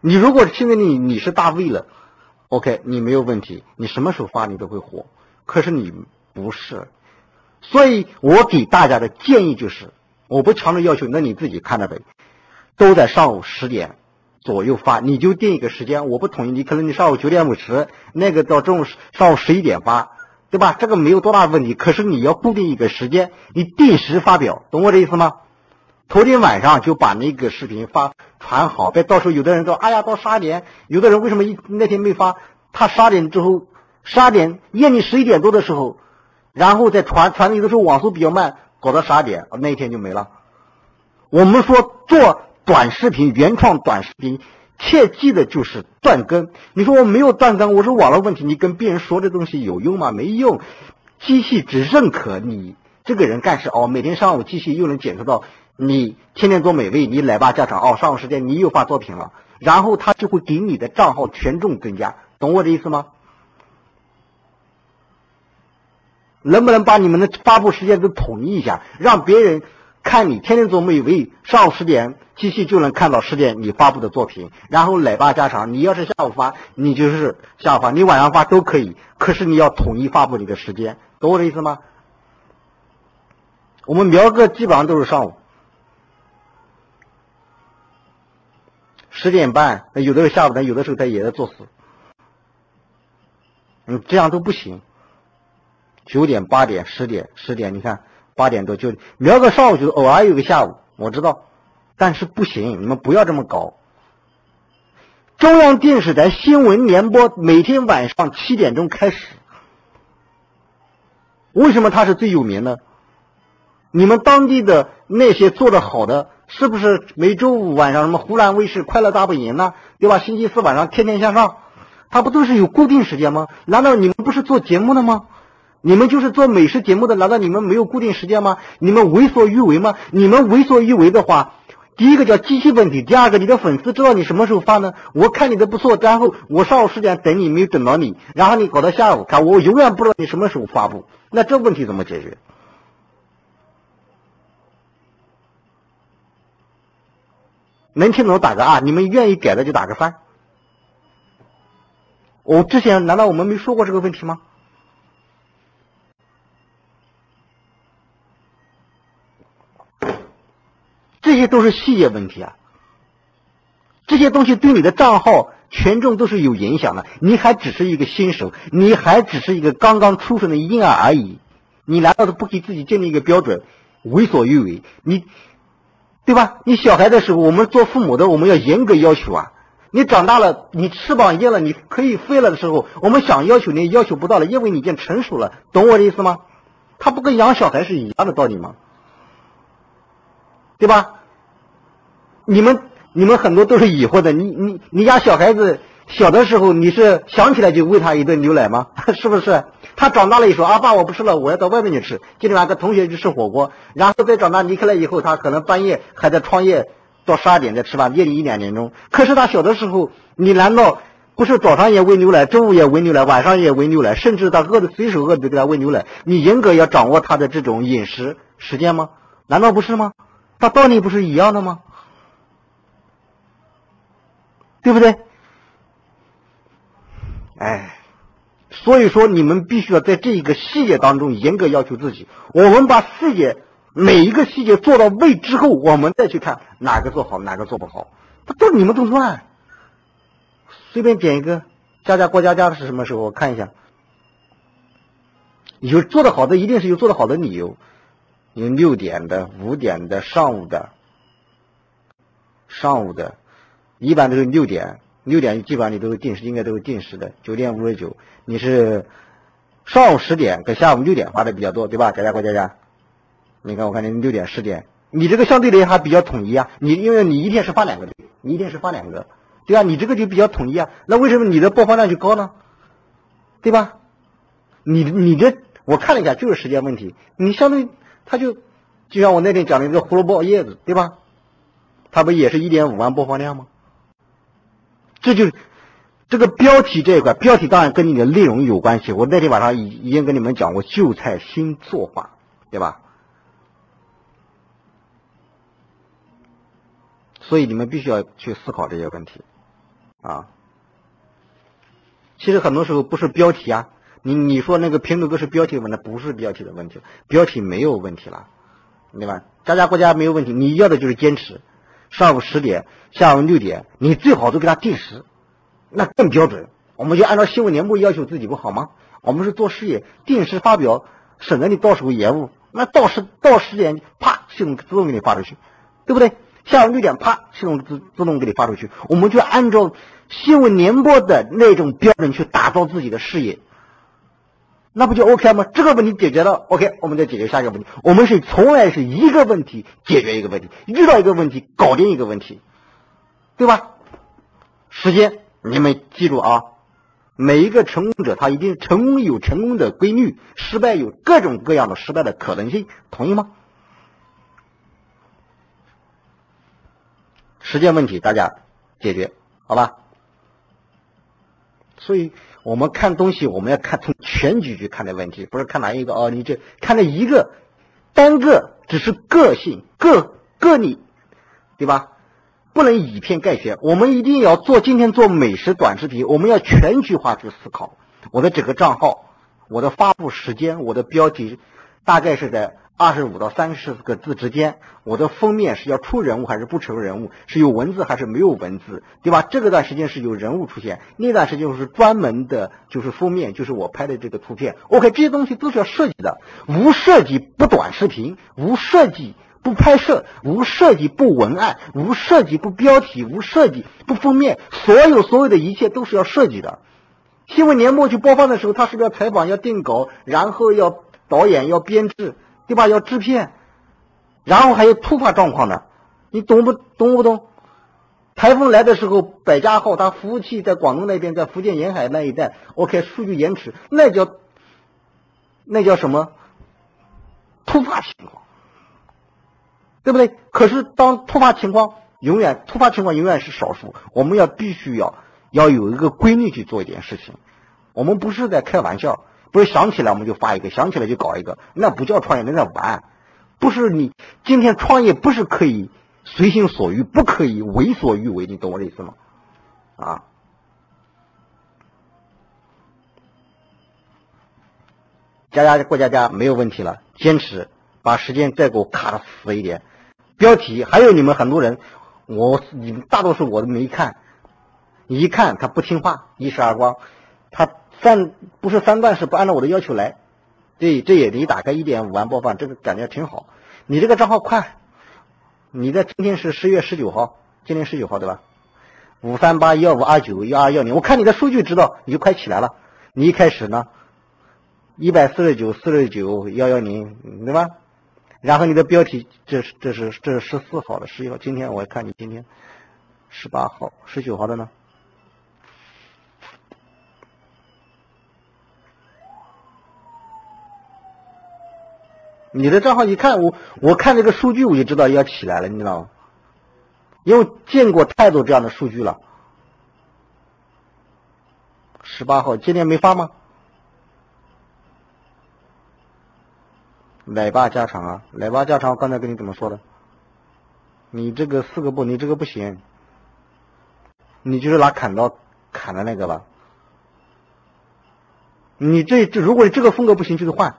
你如果现在你你是大 V 了，OK，你没有问题，你什么时候发你都会火。可是你不是，所以我给大家的建议就是，我不强制要求，那你自己看着呗。都在上午十点左右发，你就定一个时间。我不同意，你可能你上午九点五十，那个到中午上午十一点发，对吧？这个没有多大问题。可是你要固定一个时间，你定时发表，懂我这意思吗？头天晚上就把那个视频发传好，别到时候有的人说，哎呀，到十二点，有的人为什么一那天没发？他十二点之后，十二点夜里十一点多的时候，然后再传传，递的时候网速比较慢，搞到十二点，那一天就没了。我们说做短视频，原创短视频，切记的就是断更。你说我没有断更，我是网络问题，你跟别人说这东西有用吗？没用，机器只认可你这个人干事哦，每天上午机器又能检测到。你天天做美味，你奶爸家长哦，上午时间你又发作品了，然后他就会给你的账号权重增加，懂我的意思吗？能不能把你们的发布时间都统一一下，让别人看你天天做美味，上午十点机器就能看到十点你发布的作品，然后奶爸加长，你要是下午发，你就是下午发，你晚上发都可以，可是你要统一发布你的时间，懂我的意思吗？我们苗哥基本上都是上午。十点半，有的时候下午的，有的时候他也在作死。嗯，这样都不行。九点、八点、十点、十点，你看八点多就瞄个上午，就偶尔有个下午，我知道，但是不行，你们不要这么搞。中央电视台新闻联播每天晚上七点钟开始，为什么它是最有名的？你们当地的那些做的好的。是不是每周五晚上什么湖南卫视《快乐大本营》呢？对吧？星期四晚上《天天向上》，它不都是有固定时间吗？难道你们不是做节目的吗？你们就是做美食节目的，难道你们没有固定时间吗？你们为所欲为吗？你们为所欲为的话，第一个叫机器问题，第二个你的粉丝知道你什么时候发呢？我看你的不错，然后我上午十点等你没有等到你，然后你搞到下午看，我永远不知道你什么时候发布，那这问题怎么解决？能听懂打个二，你们愿意改的就打个三。我之前难道我们没说过这个问题吗？这些都是细节问题啊，这些东西对你的账号权重都是有影响的。你还只是一个新手，你还只是一个刚刚出生的婴儿而已，你难道都不给自己建立一个标准，为所欲为？你。对吧？你小孩的时候，我们做父母的，我们要严格要求啊。你长大了，你翅膀硬了，你可以飞了的时候，我们想要求你，要求不到了，因为你已经成熟了，懂我的意思吗？他不跟养小孩是一样的道理吗？对吧？你们你们很多都是疑惑的，你你你家小孩子。小的时候，你是想起来就喂他一顿牛奶吗？是不是？他长大了以后，阿爸我不吃了，我要到外面去吃。今天晚上跟同学去吃火锅，然后再长大离开了以后，他可能半夜还在创业，到十二点再吃饭，夜里一两点钟。可是他小的时候，你难道不是早上也喂牛奶，中午也喂牛奶，晚上也喂牛奶，甚至他饿的随手饿的给他喂牛奶？你严格要掌握他的这种饮食时间吗？难道不是吗？他道理不是一样的吗？对不对？哎，所以说你们必须要在这一个细节当中严格要求自己。我们把细节每一个细节做到位之后，我们再去看哪个做好，哪个做不好，他都你们都乱。随便点一个，家家过家家是什么时候？我看一下，有做的好的，一定是有做的好的理由。有六点的、五点的、上午的、上午的，一般都是六点。六点基本上你都是定时，应该都是定时的。九点五十九，你是上午十点跟下午六点发的比较多，对吧？佳佳过佳佳，你看我看你六点十点，你这个相对的还比较统一啊。你因为你一天是发两个，你一天是发两个，对啊，你这个就比较统一啊。那为什么你的播放量就高呢？对吧？你你这我看了一下，就是时间问题。你相对他就就像我那天讲的一个胡萝卜叶子，对吧？它不也是一点五万播放量吗？这就这个标题这一块，标题当然跟你的内容有关系。我那天晚上已已经跟你们讲过旧菜新做法，对吧？所以你们必须要去思考这些问题啊。其实很多时候不是标题啊，你你说那个评论哥是标题的问题，不是标题的问题，标题没有问题了，对吧？家家国家没有问题，你要的就是坚持。上午十点，下午六点，你最好都给他定时。那更标准，我们就按照新闻联播要求自己不好吗？我们是做事业，定时发表，省得你到时候延误。那到十到十点，啪，系统自动给你发出去，对不对？下午六点，啪，系统自自动给你发出去。我们就按照新闻联播的那种标准去打造自己的事业，那不就 OK 吗？这个问题解决了，OK，我们再解决下一个问题。我们是从来是一个问题解决一个问题，遇到一个问题搞定一个问题，对吧？时间。你们记住啊，每一个成功者他一定成功有成功的规律，失败有各种各样的失败的可能性，同意吗？时间问题大家解决好吧？所以我们看东西，我们要看从全局去看的问题，不是看哪一个哦，你这看那一个单个只是个性个个例，对吧？不能以偏概全，我们一定要做。今天做美食短视频，我们要全局化去思考。我的整个账号，我的发布时间，我的标题大概是在二十五到三十个字之间。我的封面是要出人物还是不出人物？是有文字还是没有文字？对吧？这个段时间是有人物出现，那段时间是专门的，就是封面，就是我拍的这个图片。OK，这些东西都是要设计的，无设计不短视频，无设计。不拍摄，无设计，不文案，无设计，不标题，无设计，不封面，所有所有的一切都是要设计的。新闻联播去播放的时候，他是不是要采访，要定稿，然后要导演，要编制，对吧？要制片，然后还有突发状况的，你懂不懂不懂？台风来的时候，百家号它服务器在广东那边，在福建沿海那一带，OK，数据延迟，那叫那叫什么？突发情况。对不对？可是当突发情况永远突发情况永远是少数，我们要必须要要有一个规律去做一点事情。我们不是在开玩笑，不是想起来我们就发一个，想起来就搞一个，那不叫创业，那叫玩。不是你今天创业不是可以随心所欲，不可以为所欲为，你懂我的意思吗？啊，家家过家家没有问题了，坚持把时间再给我卡的死一点。标题还有你们很多人，我你们大多数我都没看，一看他不听话，一时耳光，他三不是三段式不按照我的要求来，对，这也你打开一点五万播放，这个感觉挺好。你这个账号快，你的今天是十月十九号，今天十九号对吧？五三八幺五二九幺二幺零，我看你的数据知道你就快起来了。你一开始呢，一百四十九四十九幺幺零，对吧？然后你的标题，这是这是这是十四号的十一号，今天我看你今天十八号十九号的呢。你的账号一看我我看这个数据我就知道要起来了，你知道吗？因为见过太多这样的数据了。十八号今天没发吗？奶爸家常啊，奶爸家常，刚才跟你怎么说的？你这个四个不，你这个不行，你就是拿砍刀砍的那个吧？你这这，如果这个风格不行，就是换，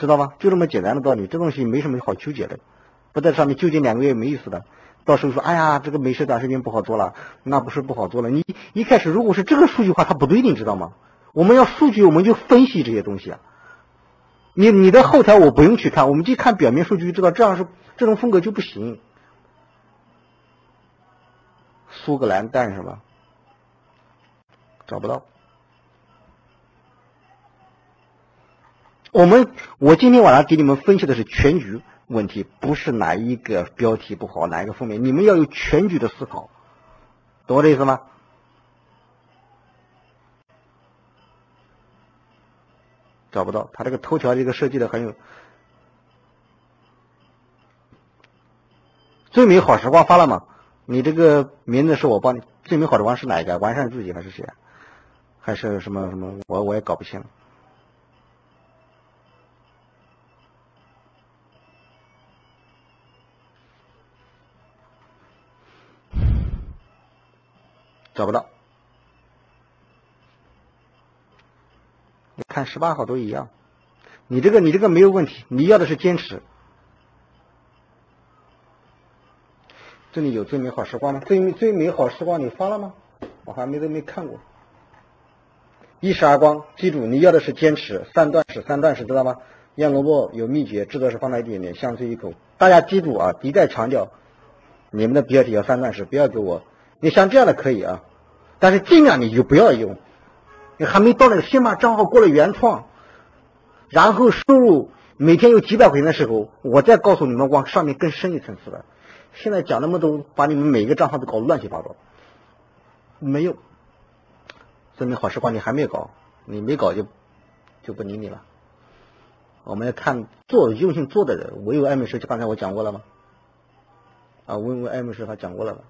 知道吧？就这么简单的道理，这东西没什么好纠结的，不在上面纠结两个月没意思的。到时候说，哎呀，这个美食短视频不好做了，那不是不好做了。你一开始如果是这个数据的话，它不对，你知道吗？我们要数据，我们就分析这些东西啊。你你的后台我不用去看，我们就看表面数据就知道，这样是这种风格就不行。苏格兰蛋是吧？找不到。我们我今天晚上给你们分析的是全局问题，不是哪一个标题不好，哪一个负面，你们要有全局的思考，懂我的意思吗？找不到，他这个头条这个设计的很有。最美好时光发了吗？你这个名字是我帮你，最美好的王是哪一个？完善自己还是谁？还是什么什么？我我也搞不清。找不到。你看十八号都一样。你这个你这个没有问题，你要的是坚持。这里有最美好时光吗？最最美好时光你发了吗？我还没都没看过。一时而光，记住你要的是坚持。三段式，三段式知道吗？腌萝卜有秘诀，制作是放在一点点，香脆一口。大家记住啊，一再强调，你们的标题要三段式，不要给我。你像这样的可以啊，但是尽量你就不要用。你还没到那个先把账号过了原创，然后收入每天有几百块钱的时候，我再告诉你们往上面更深一层次的。现在讲那么多，把你们每一个账号都搞乱七八糟，没有，说明好时光你还没搞，你没搞就就不理你了。我们要看做用心做的人，我有爱美师，刚才我讲过了吗？啊，问问爱美师，他讲过了吧？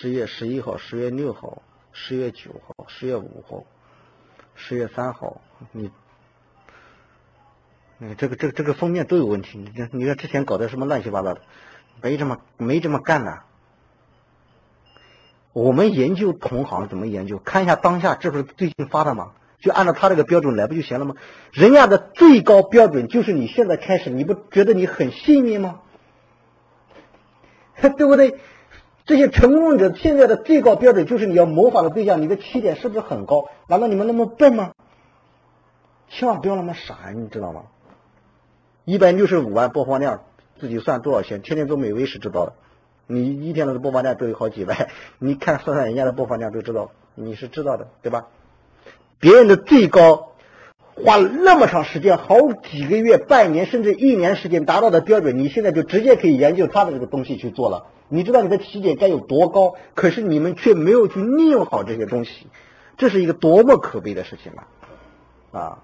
十月十一号、十月六号、十月九号、十月五号。十月三号，你，你，这个这个这个封面都有问题。你这你看之前搞的什么乱七八糟的，没这么没这么干的。我们研究同行怎么研究？看一下当下这不是最近发的吗？就按照他这个标准来不就行了吗？人家的最高标准就是你现在开始，你不觉得你很幸运吗？对不对？这些成功者现在的最高标准就是你要模仿的对象，你的起点是不是很高？难道你们那么笨吗？千万不要那么傻，你知道吗？一百六十五万播放量，自己算多少钱？天天做美味是知道的。你一天的播放量都有好几万，你看算算人家的播放量就知道，你是知道的，对吧？别人的最高。花了那么长时间，好几个月、半年甚至一年时间达到的标准，你现在就直接可以研究他的这个东西去做了。你知道你的起点该有多高，可是你们却没有去利用好这些东西，这是一个多么可悲的事情啊！啊，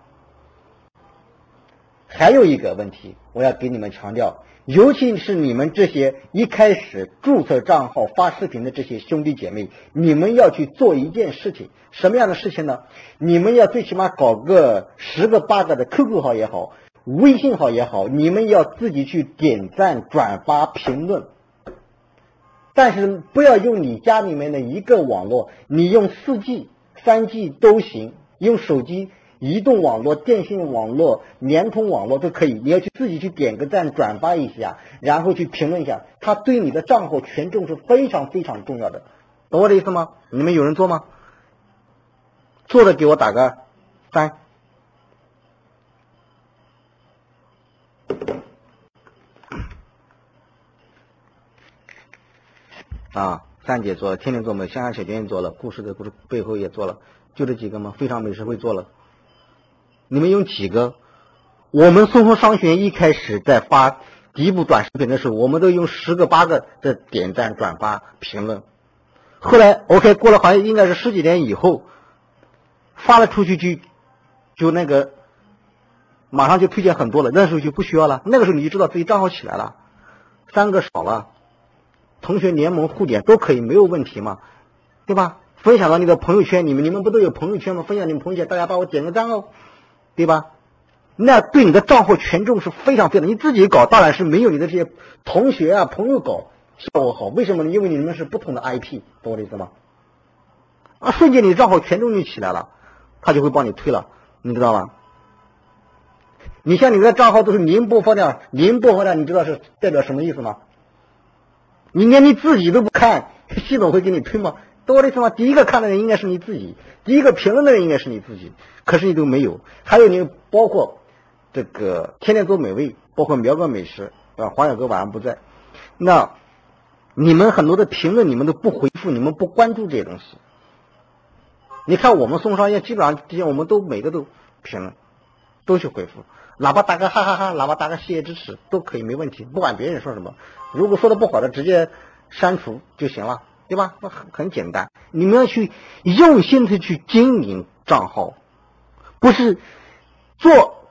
还有一个问题，我要给你们强调。尤其是你们这些一开始注册账号发视频的这些兄弟姐妹，你们要去做一件事情，什么样的事情呢？你们要最起码搞个十个八个的 QQ 号也好，微信号也好，你们要自己去点赞、转发、评论。但是不要用你家里面的一个网络，你用四 G、三 G 都行，用手机。移动网络、电信网络、联通网络都可以，你要去自己去点个赞、转发一下，然后去评论一下，它对你的账号权重是非常非常重要的，懂我的意思吗？你们有人做吗？做的给我打个三。啊，三姐做了，天天做没？香香小娟也做了，故事的故事背后也做了，就这几个吗？非常美食会做了。你们有几个？我们搜狐商学院一开始在发第一部短视频的时候，我们都用十个八个的点赞、转发、评论。后来，OK，过了好像应该是十几年以后，发了出去就就那个马上就推荐很多了。那时候就不需要了。那个时候你就知道自己账号起来了，三个少了，同学联盟互点都可以，没有问题嘛，对吧？分享到你的朋友圈你们，你们不都有朋友圈吗？分享你们朋友圈，大家帮我点个赞哦。对吧？那对你的账号权重是非常非常。你自己搞当然是没有你的这些同学啊朋友搞效果好。为什么呢？因为你们是不同的 IP，懂我的意思吗？啊，瞬间你账号权重就起来了，他就会帮你推了，你知道吗？你像你的账号都是零播放量，零播放量，你知道是代表什么意思吗？你连你自己都不看，系统会给你推吗？多的意思吗？第一个看的人应该是你自己，第一个评论的人应该是你自己，可是你都没有。还有你包括这个天天做美味，包括苗哥美食啊，黄小哥晚上不在，那你们很多的评论你们都不回复，你们不关注这些东西。你看我们送商业基本上这些我们都每个都评论，都去回复，哪怕打个哈哈哈，哪怕打个谢谢支持都可以没问题，不管别人说什么，如果说的不好的直接删除就行了。对吧？那很很简单，你们要去用心的去经营账号，不是做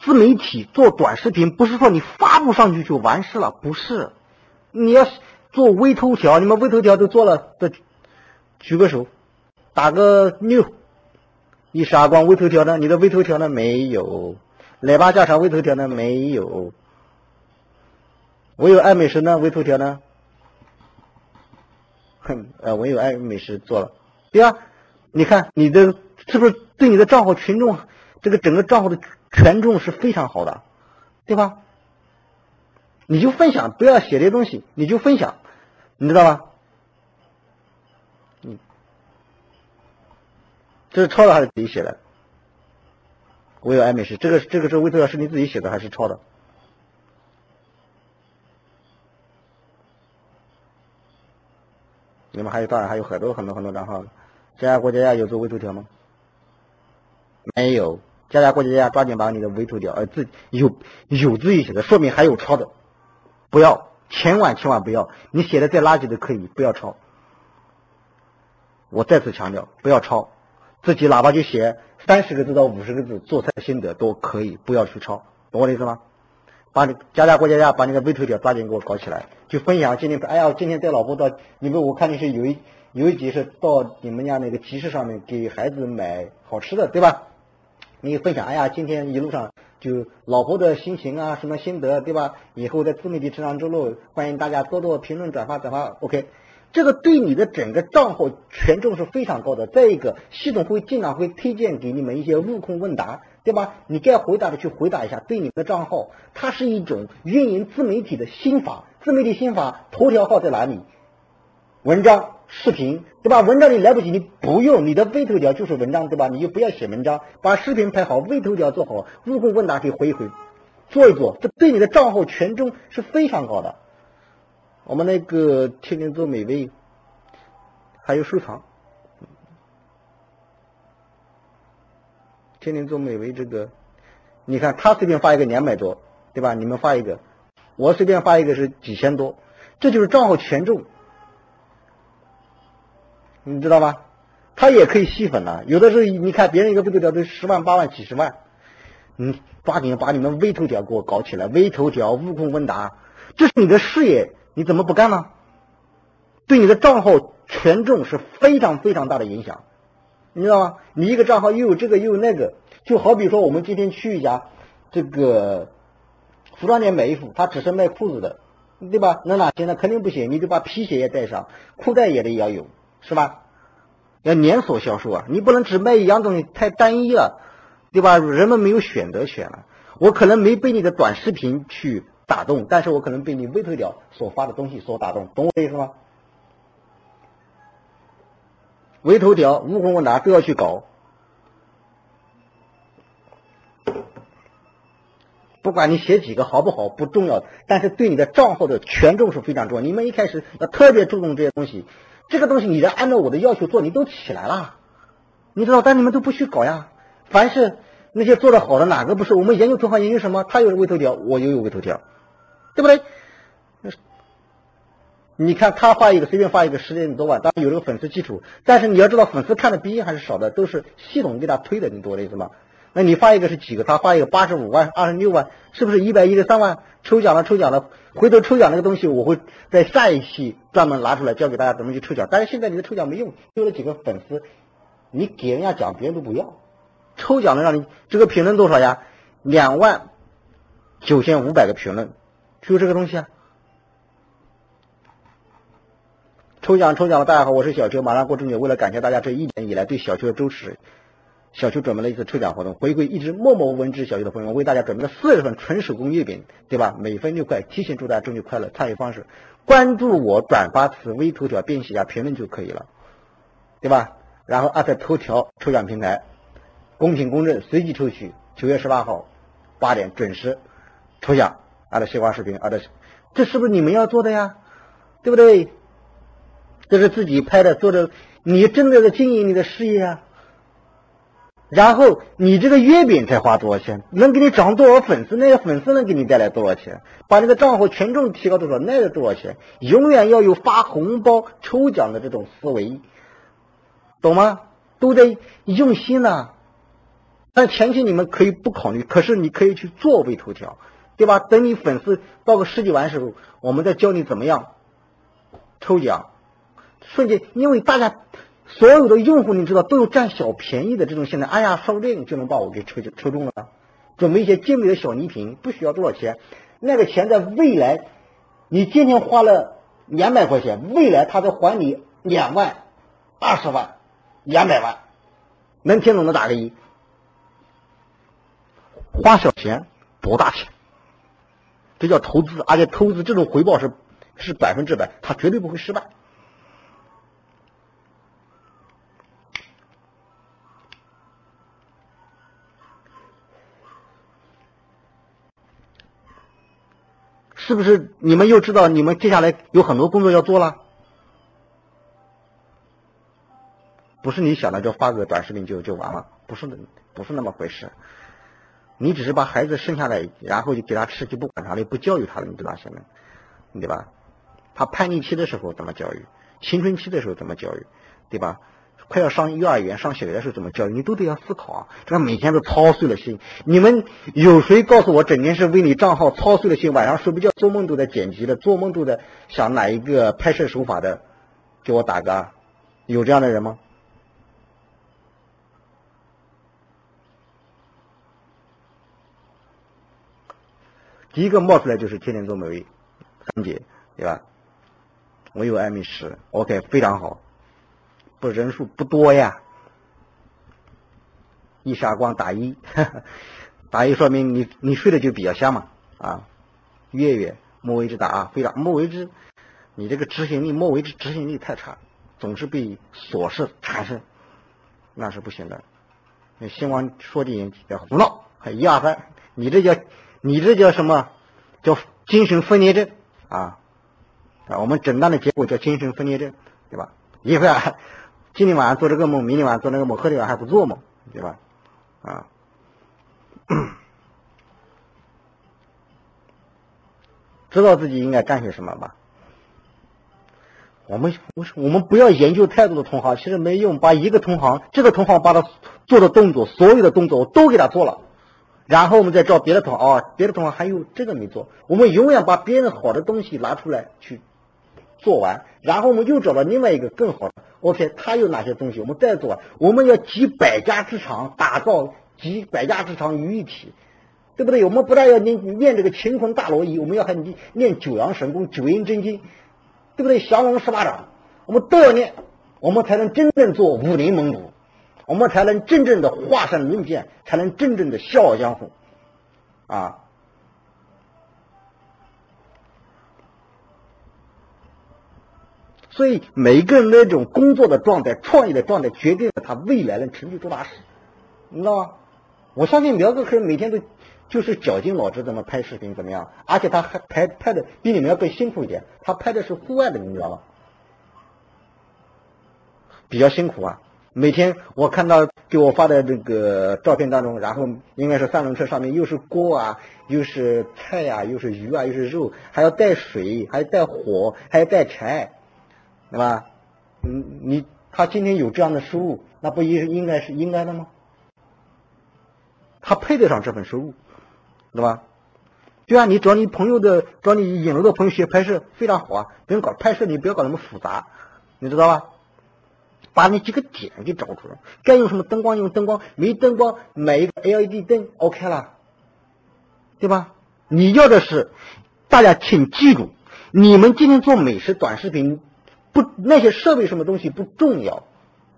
自媒体做短视频，不是说你发布上去就完事了，不是。你要做微头条，你们微头条都做了的，举个手，打个六。你傻光微头条呢？你的微头条呢？没有。奶爸家常微头条呢？没有。我有爱美食呢？微头条呢？哼，呃，我有爱美食做了。对啊，你看你的是不是对你的账号群众，这个整个账号的权重是非常好的，对吧？你就分享，不要写这些东西，你就分享，你知道吧？嗯，这是抄的还是自己写的？我有爱美食，这个这个是微头条是你自己写的还是抄的？你们还有当然还有很多很多很多账号，佳佳过家家有做微头条吗？没有，佳佳过家家抓紧把你的微头条呃自有有自己写的，说明还有抄的。不要，千万千万不要！你写的再垃圾都可以，不要抄。我再次强调，不要抄。自己哪怕就写三十个字到五十个字做菜心得都可以，不要去抄，懂我的意思吗？把你家家过家家把你的微头条抓紧给我搞起来，就分享今天。哎呀，今天带老婆到你们，我看你是有一有一集是到你们家那个集市上面给孩子买好吃的，对吧？你分享，哎呀，今天一路上。就老婆的心情啊，什么心得，对吧？以后在自媒体成长之路，欢迎大家多多评论、转发、转发。OK，这个对你的整个账号权重是非常高的。再一个，系统会经常会推荐给你们一些悟空问答，对吧？你该回答的去回答一下。对你的账号，它是一种运营自媒体的心法。自媒体心法，头条号在哪里？文章。视频对吧？文章你来不及，你不用你的微头条就是文章对吧？你就不要写文章，把视频拍好，微头条做好，入户问答可以回一回，做一做，这对你的账号权重是非常高的。我们那个天天做美味，还有收藏，天天做美味这个，你看他随便发一个两百多，对吧？你们发一个，我随便发一个是几千多，这就是账号权重。你知道吗？他也可以吸粉啊。有的时候你看别人一个微头条都十万、八万、几十万，你抓紧把你们微头条给我搞起来。微头条、悟空问答，这是你的事业，你怎么不干呢？对你的账号权重是非常非常大的影响，你知道吗？你一个账号又有这个又有那个，就好比说我们今天去一家这个服装店买衣服，他只是卖裤子的，对吧？那哪行？那肯定不行，你就把皮鞋也带上，裤带也得要有。是吧？要连锁销售啊！你不能只卖一样东西，太单一了，对吧？人们没有选择权了。我可能没被你的短视频去打动，但是我可能被你微头条所发的东西所打动，懂我的意思吗？微头条、悟空问答都要去搞，不管你写几个好不好不重要，但是对你的账号的权重是非常重要。你们一开始要特别注重这些东西。这个东西，你得按照我的要求做，你都起来了，你知道？但你们都不去搞呀。凡是那些做的好的，哪个不是？我们研究同行研究什么？他有微头条，我也有微头条，对不对？你看他发一个，随便发一个十点多万，当然有这个粉丝基础，但是你要知道，粉丝看的比还是少的，都是系统给他推的，你懂我的意思吗？那你发一个是几个？他发一个八十五万、二十六万，是不是一百一十三万？抽奖了，抽奖了，回头抽奖那个东西，我会在下一期专门拿出来教给大家怎么去抽奖。但是现在你的抽奖没用，丢了几个粉丝，你给人家奖，别人都不要。抽奖能让你这个评论多少呀？两万九千五百个评论，就这个东西啊。抽奖抽奖了，大家好，我是小邱，马上过中秋，为了感谢大家这一年以来对小邱的支持。小邱准备了一次抽奖活动，回归一直默默无闻支持小邱的朋友，为大家准备了四十份纯手工月饼，对吧？每份六块，提前祝大家中秋快乐。参与方式：关注我，转发此微头条，编写下评论就可以了，对吧？然后特头条抽奖平台，公平公正，随机抽取。九月十八号八点准时抽奖，阿特西瓜视频，阿特，这是不是你们要做的呀？对不对？这是自己拍的，做的，你真的在经营你的事业啊。然后你这个月饼才花多少钱？能给你涨多少粉丝？那些粉丝能给你带来多少钱？把这个账号权重提高多少？那是多少钱？永远要有发红包、抽奖的这种思维，懂吗？都在用心呢。但前期你们可以不考虑，可是你可以去做微头条，对吧？等你粉丝到个十几万时候，我们再教你怎么样抽奖，瞬间，因为大家所有的用户你知道都有占小便宜的这种现在，哎呀，刷这个就能把我给抽抽中了，准备一些精美的小礼品，不需要多少钱，那个钱在未来，你今天花了两百块钱，未来他再还你两万、二十万、两百万，能听懂的打个一。花小钱博大钱，这叫投资，而且投资这种回报是是百分之百，它绝对不会失败。是不是你们又知道你们接下来有很多工作要做了？不是你想的就发个短视频就就完了，不是不是那么回事。你只是把孩子生下来，然后就给他吃，就不管他了，不教育他了，你知道现在，对吧？他叛逆期的时候怎么教育？青春期的时候怎么教育？对吧？快要上幼儿园、上小学的时候怎么教育？你都得要思考啊！这个每天都操碎了心。你们有谁告诉我，整天是为你账号操碎了心，晚上睡不觉，做梦都在剪辑的，做梦都在想哪一个拍摄手法的？给我打个，有这样的人吗？第一个冒出来就是天天做美味，三姐，对吧？我有艾米十，OK，非常好，不人数不多呀。一傻光打一，打一说明你你睡得就比较香嘛啊。月月莫为之打啊，非打莫为之，你这个执行力莫为之执行力太差，总是被琐事缠身，那是不行的。那希望说的人别胡闹，还一二三，你这叫。你这叫什么？叫精神分裂症啊！啊，我们诊断的结果叫精神分裂症，对吧？一会儿今天晚上做这个梦，明天晚上做那个梦，后天晚上还不做梦，对吧？啊，知道自己应该干些什么吧？我们我我们不要研究太多的同行，其实没用。把一个同行，这个同行把他做的动作，所有的动作我都给他做了。然后我们再找别的同啊，别的同行还有这个没做，我们永远把别人好的东西拿出来去做完，然后我们又找到另外一个更好的，OK，他有哪些东西，我们再做，我们要集百家之长，打造集百家之长于一体，对不对？我们不但要念念这个乾坤大挪移，我们要还念念九阳神功、九阴真经，对不对？降龙十八掌，我们都要念，我们才能真正做武林盟主。我们才能真正的华山论剑，才能真正的笑傲江湖，啊！所以每一个人那种工作的状态、创业的状态，决定了他未来能成就多大事，你知道吗？我相信苗哥可能每天都就是绞尽脑汁怎么拍视频，怎么样？而且他还拍拍的比你们要更辛苦一点，他拍的是户外的，你知道吗？比较辛苦啊。每天我看到给我发的这个照片当中，然后应该是三轮车上面又是锅啊，又是菜呀，又是鱼啊，又是肉，还要带水，还要带火，还要带柴，对吧？嗯，你他今天有这样的收入，那不应应该是应该的吗？他配得上这份收入，对吧？对啊，你找你朋友的，找你引流的朋友学拍摄非常好啊，不用搞拍摄，你不要搞那么复杂，你知道吧？把那几个点给找出来，该用什么灯光用灯光，没灯光买一个 LED 灯 OK 了，对吧？你要的是，大家请记住，你们今天做美食短视频，不那些设备什么东西不重要，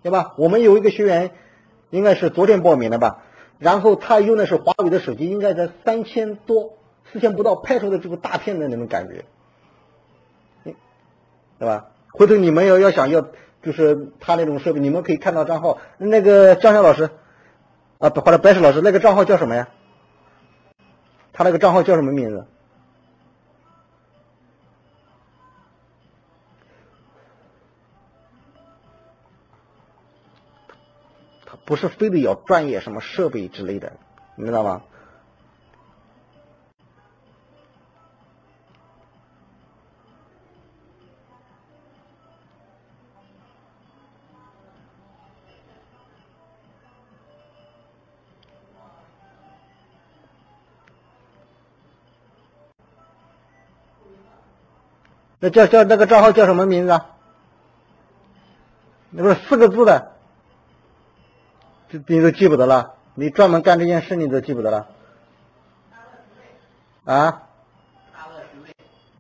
对吧？我们有一个学员，应该是昨天报名的吧，然后他用的是华为的手机，应该在三千多、四千不到拍出的这个大片的那种感觉，对吧？回头你们要要想要。就是他那种设备，你们可以看到账号。那个江晓老师啊，或者白石老师，那个账号叫什么呀？他那个账号叫什么名字？不是非得要专业什么设备之类的，你知道吗？那叫叫那个账号叫什么名字？啊？那不是四个字的。这你都记不得了？你专门干这件事，你都记不得了？啊？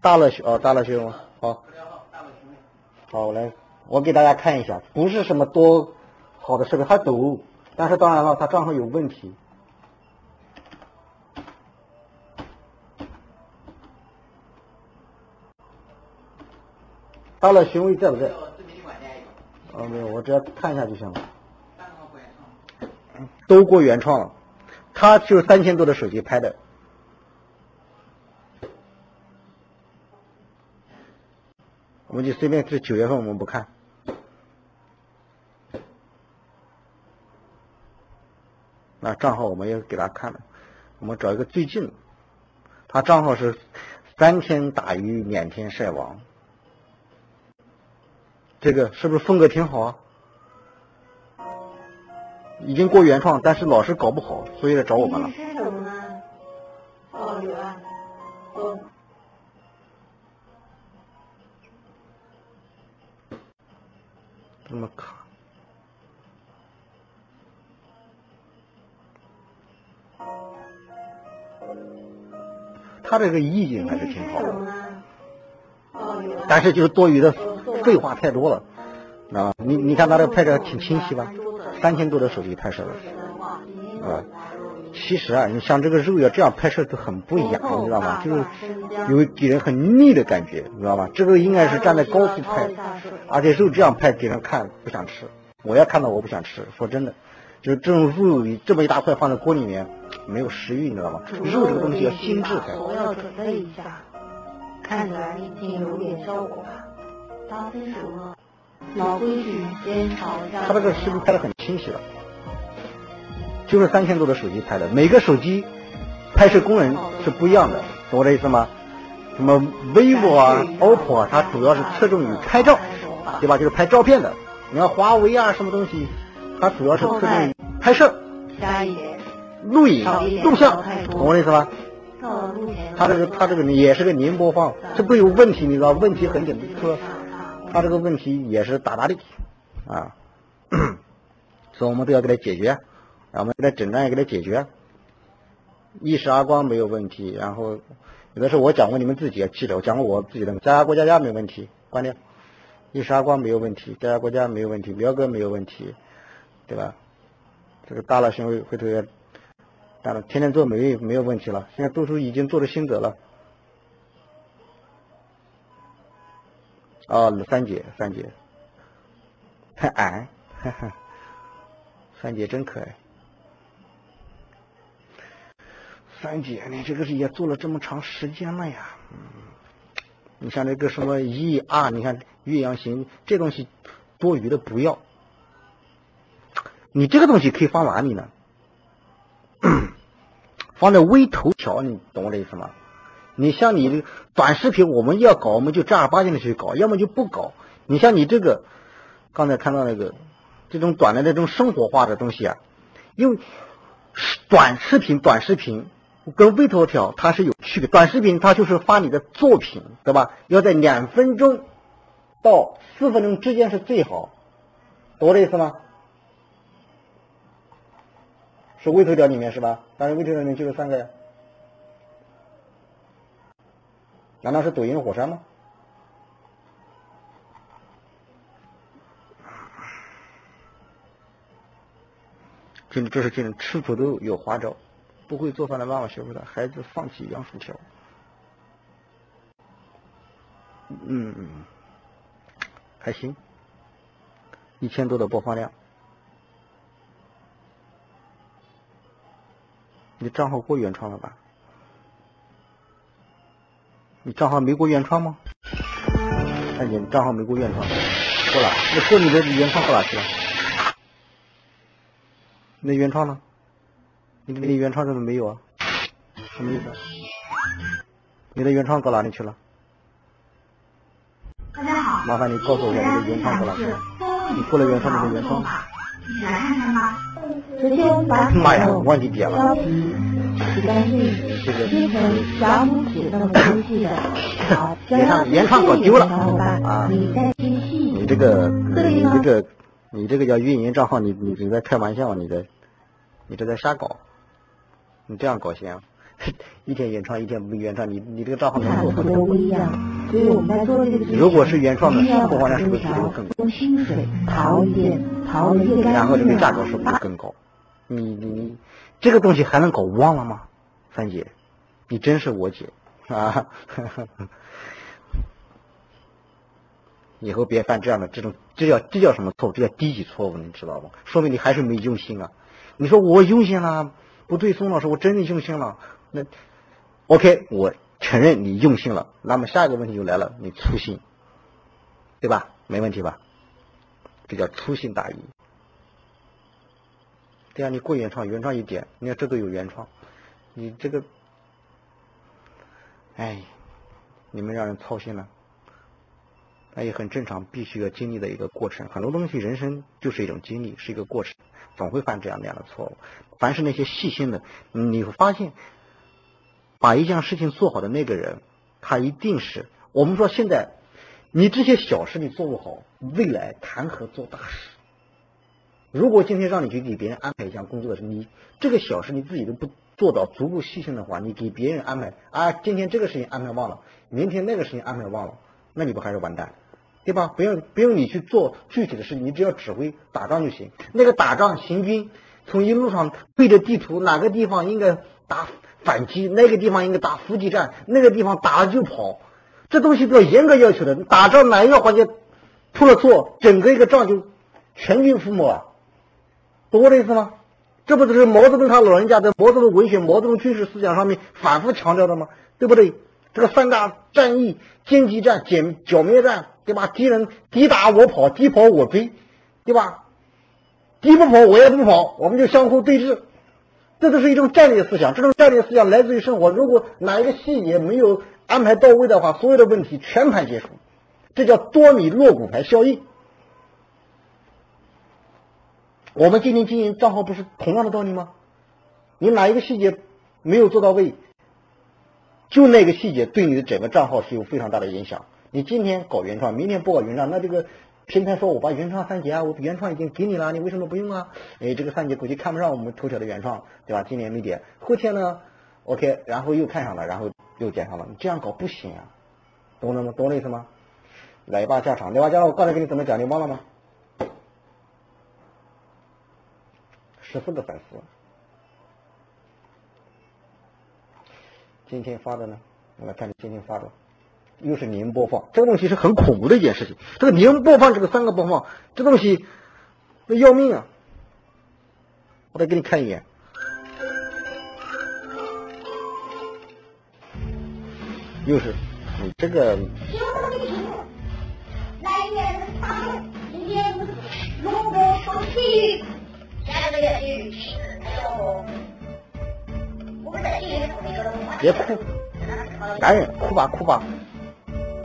大乐学哦，大乐学问好。好，我来，我给大家看一下，不是什么多好的设备，它抖，但是当然了，它账号有问题。大乐学问在不在？哦，没有，我只要看一下就行了。都过原创了，他就是三千多的手机拍的。我们就随便这九月份，我们不看。那账号我们也给他看了，我们找一个最近，他账号是三天打鱼两天晒网，这个是不是风格挺好啊？已经过原创，但是老是搞不好，所以来找我们了。哦，有啊，哦。这么卡，他这个意境还是挺好的，但是就是多余的废话太多了，啊，你你看他这拍的挺清晰吧？三千多的手机拍摄的，啊。其实啊，你像这个肉要这样拍摄都很不雅，你知道吗？就是有给人很腻的感觉，你知道吗？这个应该是站在高处拍，而且肉这样拍给人看不想吃。我要看到我不想吃，说真的，就是这种肉这么一大块放在锅里面，没有食欲，你知道吗？肉这个东西要精致才。我要准备一下，看起来已经有点效果了。老规矩，先炒一下。他这个视频拍的很清晰了。就是三千多的手机拍的，每个手机拍摄功能是不一样的，懂我的意思吗？什么 vivo 啊、oppo 啊，它主要是侧重于拍照，对吧？就是拍照片的。你看华为啊，什么东西，它主要是侧重于拍摄、录影、录像，懂我的意思吗？它这个它这个也是个零播放，这不有问题，你知道？问题很简单，说它这个问题也是大大的啊，所以我们都要给他解决。然后我们给他诊断，也给他解决。一时阿光没有问题，然后有的时候我讲过，你们自己要记得，我讲过我自己的，家家国家家没问题，关掉。一时阿光没有问题，家家国家没有问题，苗哥没有问题，对吧？这个大了行为回头要，大了天天做没没有问题了，现在读书已经做了心得了。哦，三姐，三姐，太矮，哈哈，三姐真可爱。三姐，你这个是也做了这么长时间了呀，嗯，你像那个什么一啊，你看岳阳行这东西多余的不要，你这个东西可以放哪里呢？放在微头条，你懂我的意思吗？你像你的短视频，我们要搞，我们就正儿八经的去搞，要么就不搞。你像你这个刚才看到那个这种短的这种生活化的东西啊，因为短视频，短视频。跟微头条它是有区别，短视频它就是发你的作品，对吧？要在两分钟到四分钟之间是最好，懂我的意思吗？是微头条里面是吧？但是微头条里面就是三个呀？难道是抖音火山吗？这这是这种吃土豆有花招。不会做饭的妈妈学会了，孩子放弃养薯条。嗯，还行，一千多的播放量。你账号过原创了吧？你账号没过原创吗？哎，你账号没过原创，过了。那过你的原创到哪去了？那原创呢？你你原创怎么没有啊？什么意思？你的原创搁哪里去了？大家好，麻烦你告诉我你的原创搁哪去了？你过了原创，你的原创？来看看吧。妈呀，忘记点了。洗干净，切成小拇指那么。好，原唱原唱搞丢了啊！你这个你这个你这个叫运营账号，你你你在开玩笑，你在你这在瞎搞，你这样搞行？一天原创一天不原创，你你这个账号能产做出都不一样，所以我们在做这个如果是原创的播放量是不是就会更高用薪水淘一遍，淘的越干净然后这个价格是不是更高？你你你这个东西还能搞忘了吗？三姐，你真是我姐啊！以后别犯这样的这种，这叫这叫什么错误？这叫低级错误，你知道吗？说明你还是没用心啊！你说我用心了，不对，宋老师，我真的用心了。那 OK，我承认你用心了。那么下一个问题就来了，你粗心，对吧？没问题吧？这叫粗心大意。对啊，你过原创，原创一点，你看这都有原创，你这个，哎，你们让人操心了。那也很正常，必须要经历的一个过程。很多东西，人生就是一种经历，是一个过程，总会犯这样那样的错误。凡是那些细心的，你会发现，把一件事情做好的那个人，他一定是我们说现在，你这些小事你做不好，未来谈何做大事？如果今天让你去给别人安排一项工作的时候，你这个小事你自己都不做到足够细心的话，你给别人安排啊，今天这个事情安排忘了，明天那个事情安排忘了，那你不还是完蛋，对吧？不用不用你去做具体的事情，你只要指挥打仗就行。那个打仗行军，从一路上对着地图，哪个地方应该打反击，那个地方应该打伏击战，那个地方打了就跑，这东西都要严格要求的。打仗哪一个环节出了错，整个一个仗就全军覆没啊！懂我的意思吗？这不就是毛泽东他老人家在毛泽东文学、毛泽东军事思想上面反复强调的吗？对不对？这个三大战役：歼击战、歼剿灭战，对吧？敌人敌打我跑，敌跑我追，对吧？敌不跑我也不跑，我们就相互对峙。这都是一种战略思想，这种战略思想来自于生活。如果哪一个细节没有安排到位的话，所有的问题全盘皆输，这叫多米诺骨牌效应。我们今天经营账号不是同样的道理吗？你哪一个细节没有做到位，就那个细节对你的整个账号是有非常大的影响。你今天搞原创，明天不搞原创，那这个平台说我把原创三节啊，我原创已经给你了，你为什么不用啊？哎，这个三节估计看不上我们头条的原创，对吧？今年没点，后天呢，OK，然后又看上了，然后又点上了，你这样搞不行啊，懂了吗？懂我的意思吗？来吧，下场，来吧，加上我刚才给你怎么讲，你忘了吗？十四个粉丝，今天发的呢？我来看你今天发的，又是零播放，这个东西是很恐怖的一件事情。这个零播放，这个三个播放，这东西那要命啊！我再给你看一眼，又是你这个别哭，男人哭吧哭吧，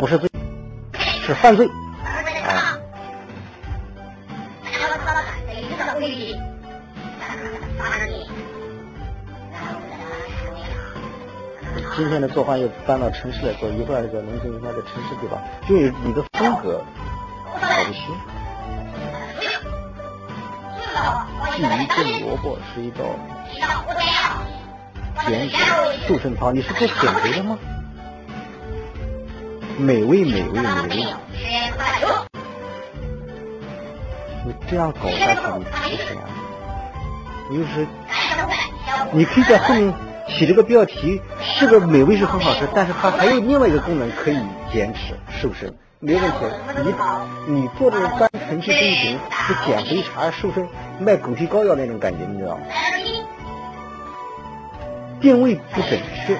不是罪，是犯罪。今天的做饭又搬到城市来做，一会儿那个农村应该在城市对吧？就是你的风格好不行。鲫鱼炖萝卜是一道减脂瘦身汤，你是做减肥的吗？美味美味美味，你这样搞下去你不行啊！你就是，你可以在后面起这个标题，这个美味是很好吃，但是它还有另外一个功能可以减脂瘦身，没问题。你你做的单纯去进行是减肥茶、瘦身、卖狗皮膏药那种感觉，你知道吗？定位不准确，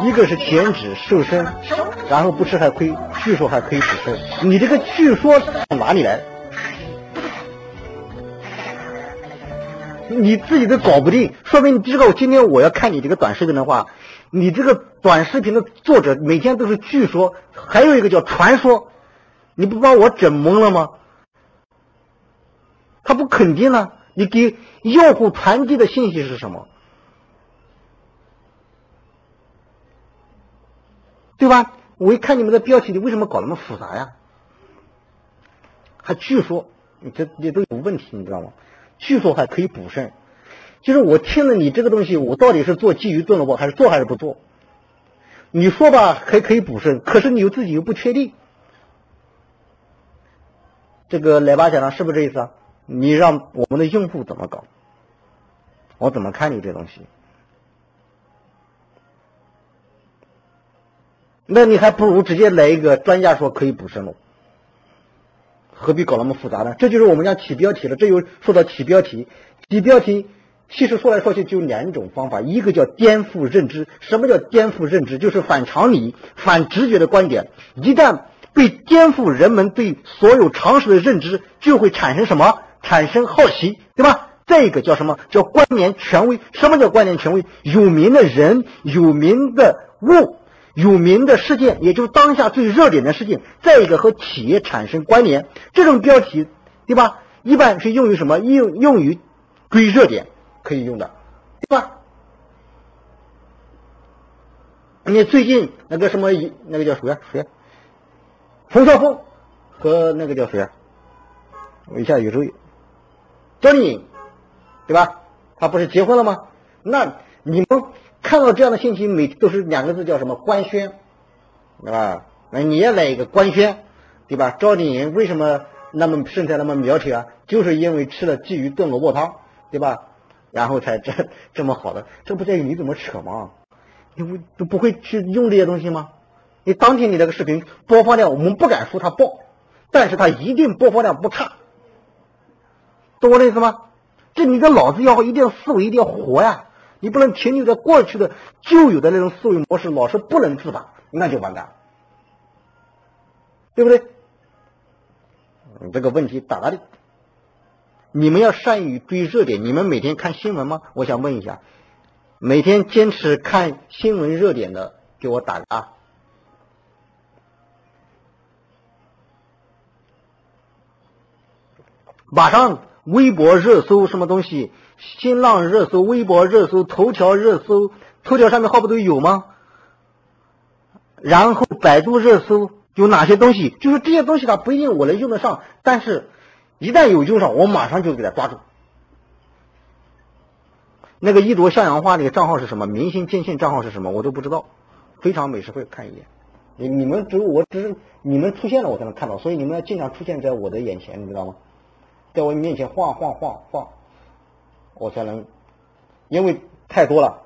一个是减脂瘦身，然后不吃还亏，据说还可以补肾。你这个据说从哪里来？你自己都搞不定，说明你这个今天我要看你这个短视频的话，你这个短视频的作者每天都是据说，还有一个叫传说，你不把我整懵了吗？他不肯定呢，你给用户传递的信息是什么？对吧？我一看你们的标题，你为什么搞那么复杂呀？还据说，你这你都有问题，你知道吗？据说还可以补肾，就是我听了你这个东西，我到底是做鲫鱼炖萝卜，还是做还是不做？你说吧，还可以补肾，可是你又自己又不确定。这个奶爸讲的是不是这意思啊？你让我们的用户怎么搞？我怎么看你这东西？那你还不如直接来一个专家说可以补肾了，何必搞那么复杂呢？这就是我们讲起标题了，这又说到起标题。起标题其实说来说去就两种方法，一个叫颠覆认知。什么叫颠覆认知？就是反常理、反直觉的观点。一旦被颠覆，人们对所有常识的认知就会产生什么？产生好奇，对吧？这个叫什么？叫关联权威。什么叫关联权威？有名的人、有名的物、有名的事件，也就是当下最热点的事件。再一个和企业产生关联，这种标题，对吧？一般是用于什么？用用于追热点可以用的，对吧？你最近那个什么，那个叫谁呀？谁啊？冯绍峰和那个叫谁啊？我一下有时候赵丽颖，对吧？他不是结婚了吗？那你们看到这样的信息，每都是两个字叫什么？官宣，对吧？那你也来一个官宣，对吧？赵丽颖为什么那么身材那么苗条啊？就是因为吃了鲫鱼炖萝卜汤，对吧？然后才这这么好的，这不在于你怎么扯吗？你不都不会去用这些东西吗？你当天你那个视频播放量，我们不敢说它爆，但是它一定播放量不差，懂我的意思吗？这你的脑子要一定要思维一定要活呀，你不能停留在过去的旧有的那种思维模式，老是不能自拔，那就完蛋，对不对？你这个问题咋的？你们要善于追热点，你们每天看新闻吗？我想问一下，每天坚持看新闻热点的，给我打个啊。马上微博热搜什么东西，新浪热搜、微博热搜、头条热搜，头条上面号不都有吗？然后百度热搜有哪些东西？就是这些东西它不一定我能用得上，但是一旦有用上，我马上就给它抓住。那个一朵向阳花那个账号是什么？明星坚信账号是什么？我都不知道。非常美食会看一眼，你你们只有我只是你们出现了我才能看到，所以你们要经常出现在我的眼前，你知道吗？在我面前晃晃晃晃，我才能，因为太多了。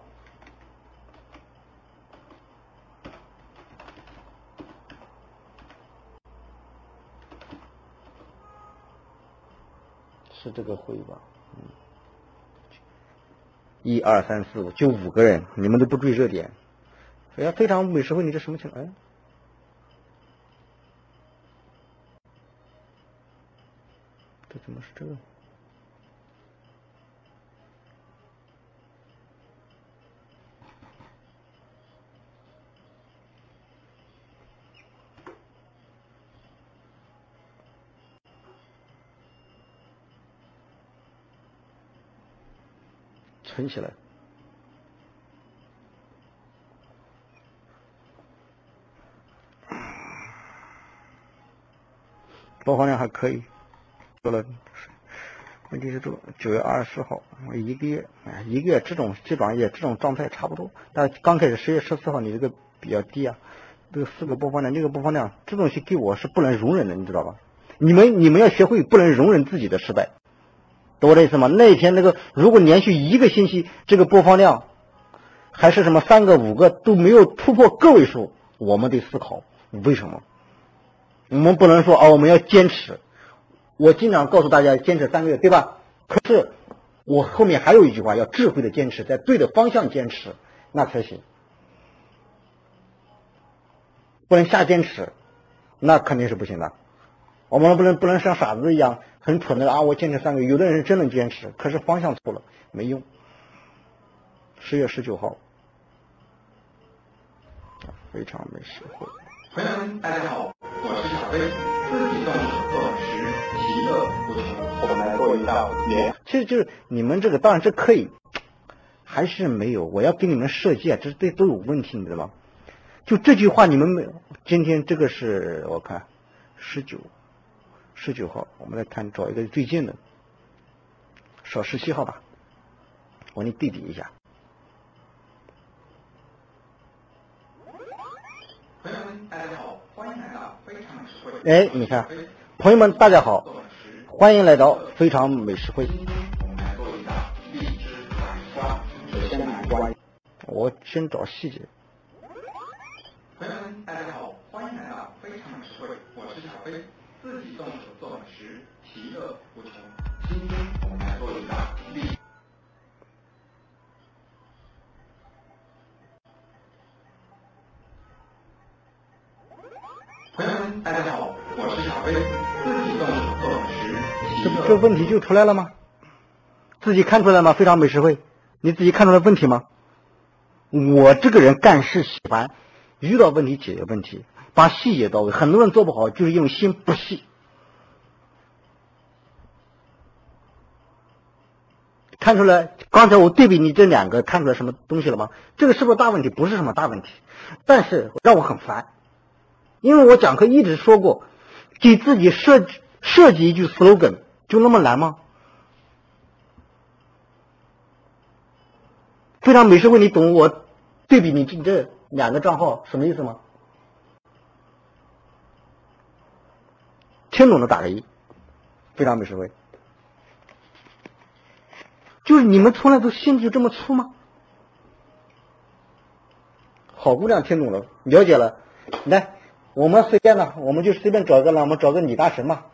是这个会吧？嗯，一二三四五，就五个人，你们都不注意热点。哎呀，非常美食会，你这什么情况？哎。怎么是这个？存起来，播放量还可以。说了，问题是这九月二十四号，我一个月，哎，一个月这种基本上也这种状态差不多。但刚开始十月十四号你这个比较低啊，这个四个播放量，六个播放量，这东西给我是不能容忍的，你知道吧？你们你们要学会不能容忍自己的失败，懂我的意思吗？那天那个如果连续一个星期这个播放量还是什么三个五个都没有突破个位数，我们得思考为什么？我们不能说哦，我们要坚持。我经常告诉大家坚持三个月，对吧？可是我后面还有一句话，要智慧的坚持，在对的方向坚持，那才行。不能瞎坚持，那肯定是不行的。我们不能不能像傻子一样很蠢的啊！我坚持三个月，有的人是真的坚持，可是方向错了，没用。十月十九号，非常没实惠。朋友们，大家好，我是小飞，自己动手做美食，其乐无穷。我们来做一道连。其实就是你们这个当然这可以，还是没有。我要给你们设计啊，这这都有问题，你知道吗？就这句话你们没有。今天这个是我看十九十九号，我们来看找一个最近的，少十七号吧。我给你对比一下。朋友们，大家好，欢迎来到非常美食会。哎，你看，朋友们大家好，欢迎来到非常美食会。我先找细节。朋友们，大家好，朋友们，大家好，我是小飞，自己动手做美食，这这问题就出来了吗？自己看出来吗？非常美食会，你自己看出来问题吗？我这个人干事喜欢遇到问题解决问题，把细节到位。很多人做不好，就是因为心不细。看出来，刚才我对比你这两个，看出来什么东西了吗？这个是不是大问题？不是什么大问题，但是让我很烦，因为我讲课一直说过，给自己设计设计一句 slogan 就那么难吗？非常美食会，你懂我对比你这这两个账号什么意思吗？听懂的打个一。非常美食会，就是你们从来都心就这么粗吗？好姑娘听懂了，了解了。来，我们随便呢，我们就随便找一个了，我们找个李大神嘛。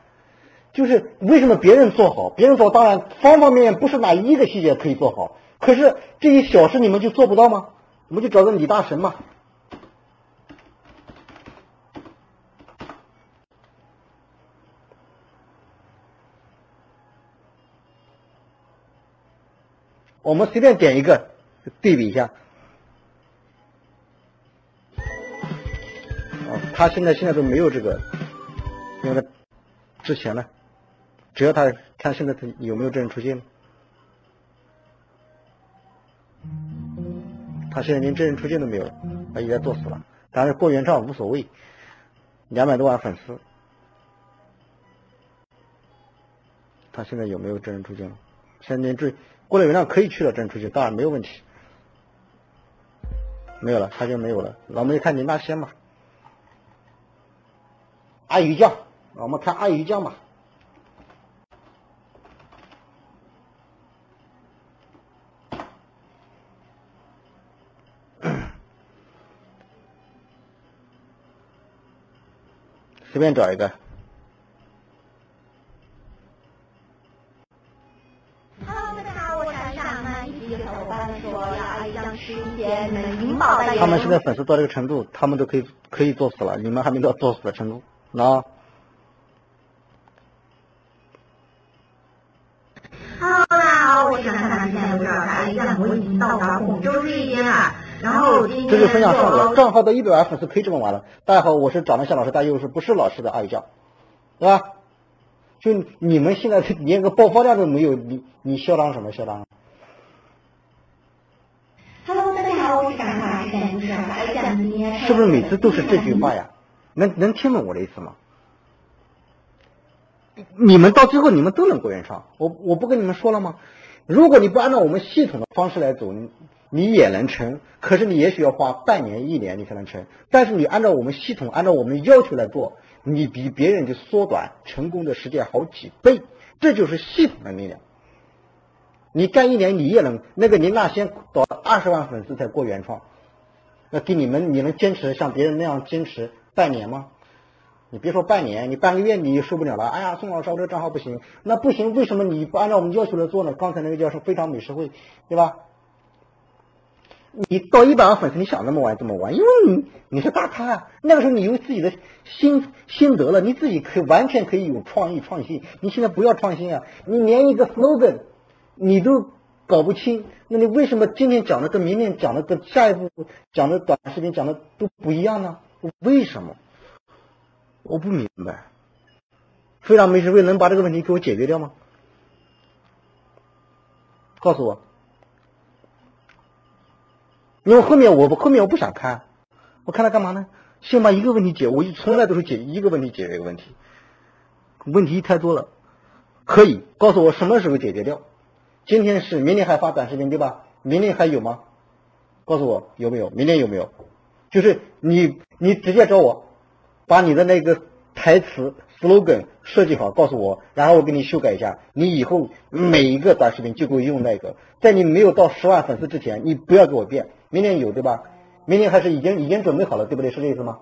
就是为什么别人做好，别人做当然方方面面不是哪一个细节可以做好，可是这些小事你们就做不到吗？我们就找个李大神嘛。我们随便点一个，对比一下。他现在现在都没有这个，因为他之前呢，只要他看现在他有没有真人出现，他现在连真人出现都没有，他应该作死了。但是过原创无所谓，两百多万粉丝，他现在有没有真人出镜？现在连这过了原谅可以去了真人出镜，当然没有问题。没有了，他就没有了。那我们看林大仙吧。阿鱼酱，我们看阿鱼酱吧。随便找一个，Hello，大家好，我是安上呢，一直有小伙伴们说要阿姨酱吃一些你们银宝代言。他们现在粉丝到这个程度，他们都可以可以作死了，你们还没到作死的程度。那 Hello，大家好，我是安上，现在有点阿姨酱，我已经到达广州这一边了。然后今天这就分享上了，账号的一百万粉丝可以这么玩了。大家好，我是长得像老师，但又是不是老师的阿姨酱，对吧？就你们现在连个爆发量都没有，你你嚣张什么嚣张？Hello，大家好，我是展华，现在不是阿姨酱，今天是不是每次都是这句话呀？能能听懂我的意思吗？你们到最后你们都能过原创，我我不跟你们说了吗？如果你不按照我们系统的方式来走，你你也能成，可是你也许要花半年一年你才能成。但是你按照我们系统，按照我们要求来做，你比别人就缩短成功的时间好几倍，这就是系统的力量。你干一年你也能，那个林大仙搞二十万粉丝才过原创，那给你们，你能坚持像别人那样坚持半年吗？你别说半年，你半个月你也受不了了。哎呀，宋老师，我这个账号不行，那不行，为什么你不按照我们要求来做呢？刚才那个叫是非常美食会，对吧？你到一百万粉丝，你想怎么玩怎么玩，因为你你是大咖啊，那个时候你有自己的心心得了，你自己可以完全可以有创意创新。你现在不要创新啊，你连一个 slogan 你都搞不清，那你为什么今天讲的跟明天讲的跟下一步讲的短视频讲的都不一样呢？我为什么？我不明白。非常没智慧能把这个问题给我解决掉吗？告诉我。因为后面我后面我不想看，我看它干嘛呢？先把一个问题解，我从来都是解一个问题解决一个问题。问题太多了，可以告诉我什么时候解决掉？今天是明天还发短视频对吧？明天还有吗？告诉我有没有？明天有没有？就是你你直接找我，把你的那个台词 slogan 设计好，告诉我，然后我给你修改一下。你以后每一个短视频就给我用那个，在你没有到十万粉丝之前，你不要给我变。明年有对吧？明年还是已经已经准备好了，对不对？是这意思吗？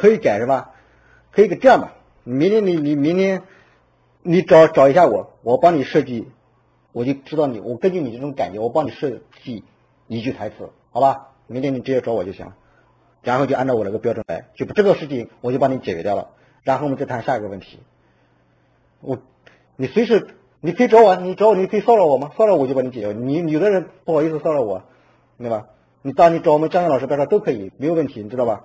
可以改是吧？可以这样吧，明天你你明天你找找一下我，我帮你设计，我就知道你，我根据你这种感觉，我帮你设计一句台词，好吧？明天你直接找我就行了，然后就按照我那个标准来，就把这个事情我就帮你解决掉了，然后我们再谈下一个问题。我你随时你可以找我，你找我你可以骚扰我吗？骚扰我就帮你解决。你有的人不好意思骚扰我，对吧？你当你找我们江江老师、白说都可以，没有问题，你知道吧？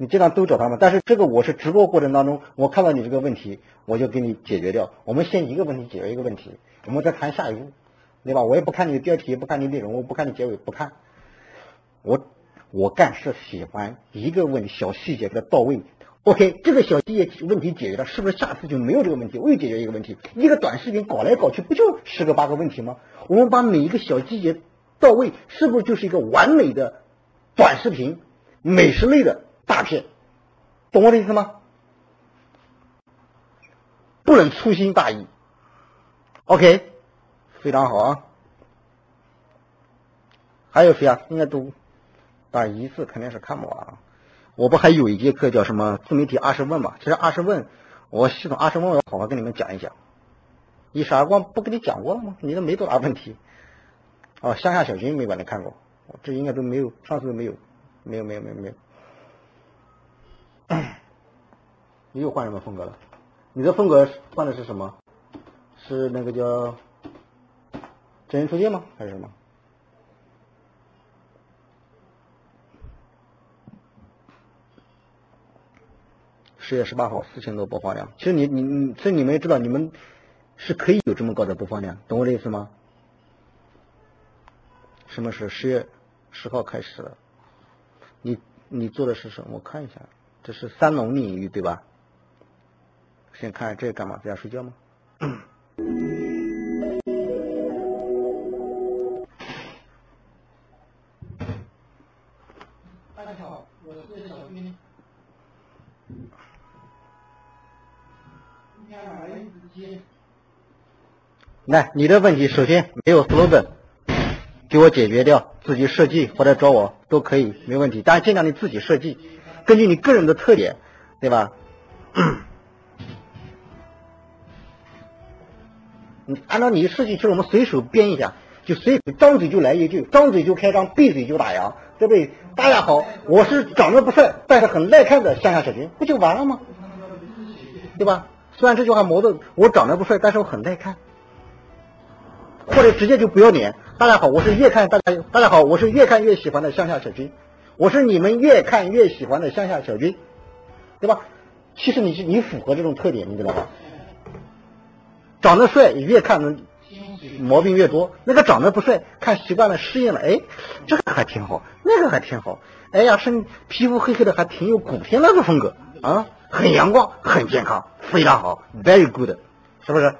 你尽量都找他们，但是这个我是直播过程当中，我看到你这个问题，我就给你解决掉。我们先一个问题解决一个问题，我们再谈下一步，对吧？我也不看你的标题，不看你内容，我不看你结尾，不看。我我干是喜欢一个问题小细节给它到位。OK，这个小细节问题解决了，是不是下次就没有这个问题？我又解决一个问题。一个短视频搞来搞去，不就十个八个问题吗？我们把每一个小细节到位，是不是就是一个完美的短视频？美食类的。大片，懂我的意思吗？不能粗心大意。OK，非常好啊。还有谁啊？应该都但一次肯定是看不完啊。我不还有一节课叫什么自媒体二十问嘛？其实二十问，我系统二十问，我好好跟你们讲一讲。一闪而光不跟你讲过了吗？你都没多大问题。哦，乡下小军没把你看过，这应该都没有，上次都没有，没有，没有，没有，没有。你又换什么风格了？你的风格换的是什么？是那个叫真人出镜吗？还是什么？十月十八号四千多播放量，其实你你你，其实你们也知道，你们是可以有这么高的播放量，懂我的意思吗？什么是十月十号开始的？你你做的是什么？我看一下。这是三农领域对吧？先看这干嘛？在家睡觉吗？大家好，我是小军。来，你的问题首先没有 slogan，给我解决掉，自己设计或者找我都可以，没问题。但是尽量你自己设计。根据你个人的特点，对吧？你按照你的设计，其实我们随手编一下，就随张嘴就来一句，张嘴就开张，闭嘴就打烊，对不对？大家好，我是长得不帅，但是很耐看的乡下小军，不就完了吗？对吧？虽然这句话矛盾，我长得不帅，但是我很耐看，或者直接就不要脸。大家好，我是越看大家，大家好，我是越看越喜欢的乡下小军。我是你们越看越喜欢的乡下小军，对吧？其实你是你符合这种特点，你知道吧？长得帅，你越看能毛病越多；那个长得不帅，看习惯了适应了，哎，这个还挺好，那个还挺好。哎呀，身皮肤黑黑的，还挺有古天乐的风格啊，很阳光，很健康，非常好，very good，是不是？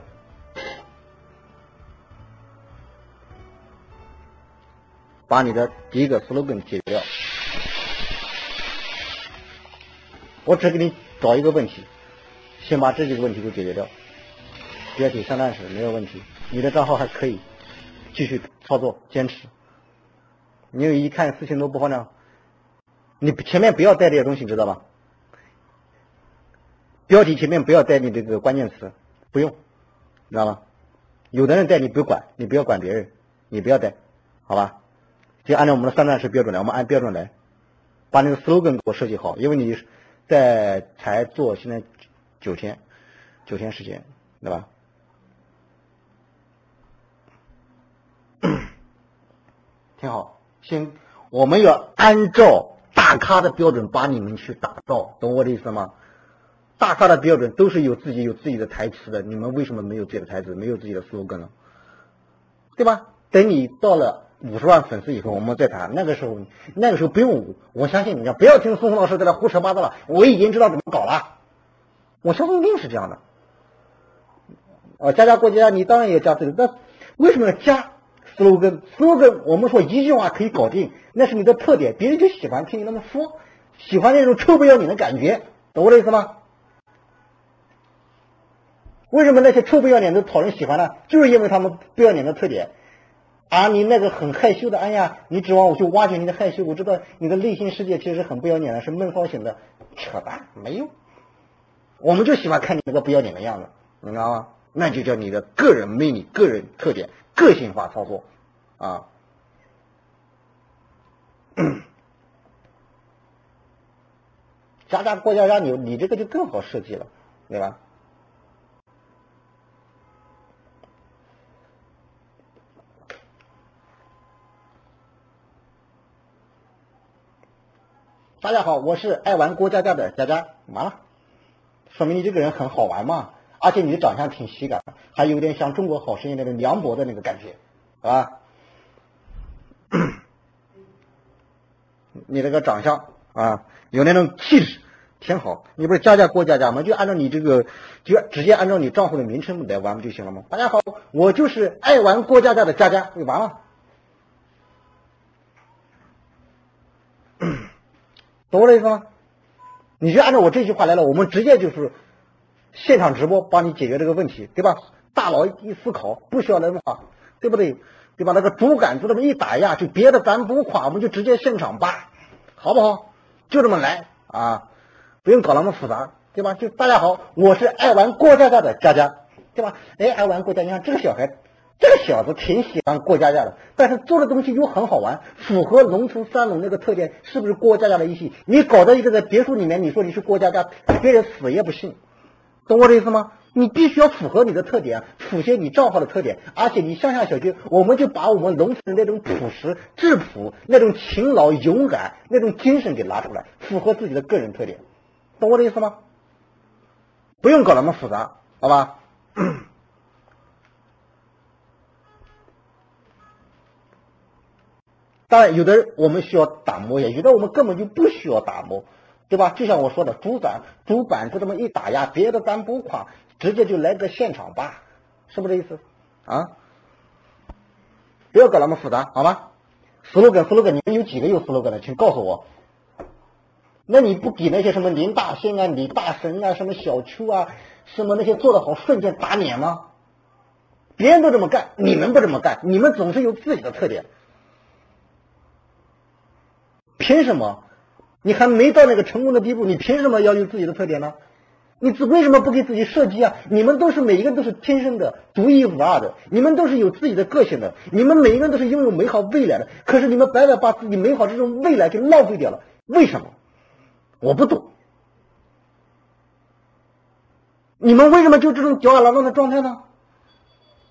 把你的第一个 slogan 解决掉。我只给你找一个问题，先把这几个问题都解决掉，别提上单时没有问题，你的账号还可以继续操作坚持。你一看四千多播放量，你前面不要带这些东西，知道吧？标题前面不要带你这个关键词，不用，知道吗？有的人带你不管，你不要管别人，你不要带，好吧？就按照我们的三段式标准来，我们按标准来，把那个 slogan 给我设计好，因为你。在才做现在九天，九天时间，对吧？挺好，行，我们要按照大咖的标准把你们去打造，懂我的意思吗？大咖的标准都是有自己有自己的台词的，你们为什么没有自己的台词，没有自己的 slogan 呢？对吧？等你到了。五十万粉丝以后，我们再谈。那个时候，那个时候不用，我相信你，不要听宋红老师在那胡扯八道了，我已经知道怎么搞了。我相信一定是这样的。啊，加加过家，你当然也加这个，那为什么要加 slogan？slogan 我们说一句话可以搞定，那是你的特点，别人就喜欢听你那么说，喜欢那种臭不要脸的感觉，懂我的意思吗？为什么那些臭不要脸的讨人喜欢呢？就是因为他们不要脸的特点。啊，你那个很害羞的，哎呀，你指望我去挖掘你的害羞？我知道你的内心世界其实很不要脸的，是闷骚型的，扯淡，没用。我们就喜欢看你那个不要脸的样子，你知道吗？那就叫你的个人魅力、个人特点、个性化操作啊。加加过家家，你你这个就更好设计了，对吧？大家好，我是爱玩过家家的佳佳。完了，说明你这个人很好玩嘛，而且你的长相挺喜感，还有点像中国好声音那个梁博的那个感觉，啊，你这个长相啊，有那种气质，挺好。你不是佳佳过家家吗？就按照你这个，就直接按照你账户的名称来玩不就行了吗？大家好，我就是爱玩过家家的佳佳，就完了。懂我的意思吗？你就按照我这句话来了，我们直接就是现场直播帮你解决这个问题，对吧？大脑一思考，不需要人话，对不对？对吧？那个竹竿子这么一打压，就别的咱不夸，我们就直接现场扒，好不好？就这么来啊，不用搞那么复杂，对吧？就大家好，我是爱玩过家家的佳佳，对吧？哎，爱玩过家家，这个小孩。这个小子挺喜欢过家家的，但是做的东西又很好玩，符合农村三农那个特点，是不是过家家的意思？你搞到一个在别墅里面，你说你是过家家，别人死也不信，懂我的意思吗？你必须要符合你的特点，符合你账号的特点，而且你乡下小区，我们就把我们农村的那种朴实、质朴、那种勤劳、勇敢那种精神给拿出来，符合自己的个人特点，懂我的意思吗？不用搞那么复杂，好吧？当然，有的我们需要打磨呀，有的我们根本就不需要打磨，对吧？就像我说的，主板主板子这么一打压，别的咱不夸，直接就来个现场吧，是不是这意思？啊？不要搞那么复杂，好吗？slogan slogan，你们有几个有 slogan 的，请告诉我。那你不给那些什么林大仙啊、李大神啊、什么小邱啊、什么那些做的好，瞬间打脸吗？别人都这么干，你们不这么干，你们总是有自己的特点。凭什么？你还没到那个成功的地步，你凭什么要求自己的特点呢？你自为什么不给自己设计啊？你们都是每一个人都是天生的、独一无二的，你们都是有自己的个性的，你们每一个人都是拥有美好未来的。可是你们白白把自己美好这种未来给浪费掉了，为什么？我不懂。你们为什么就这种吊儿郎当的状态呢？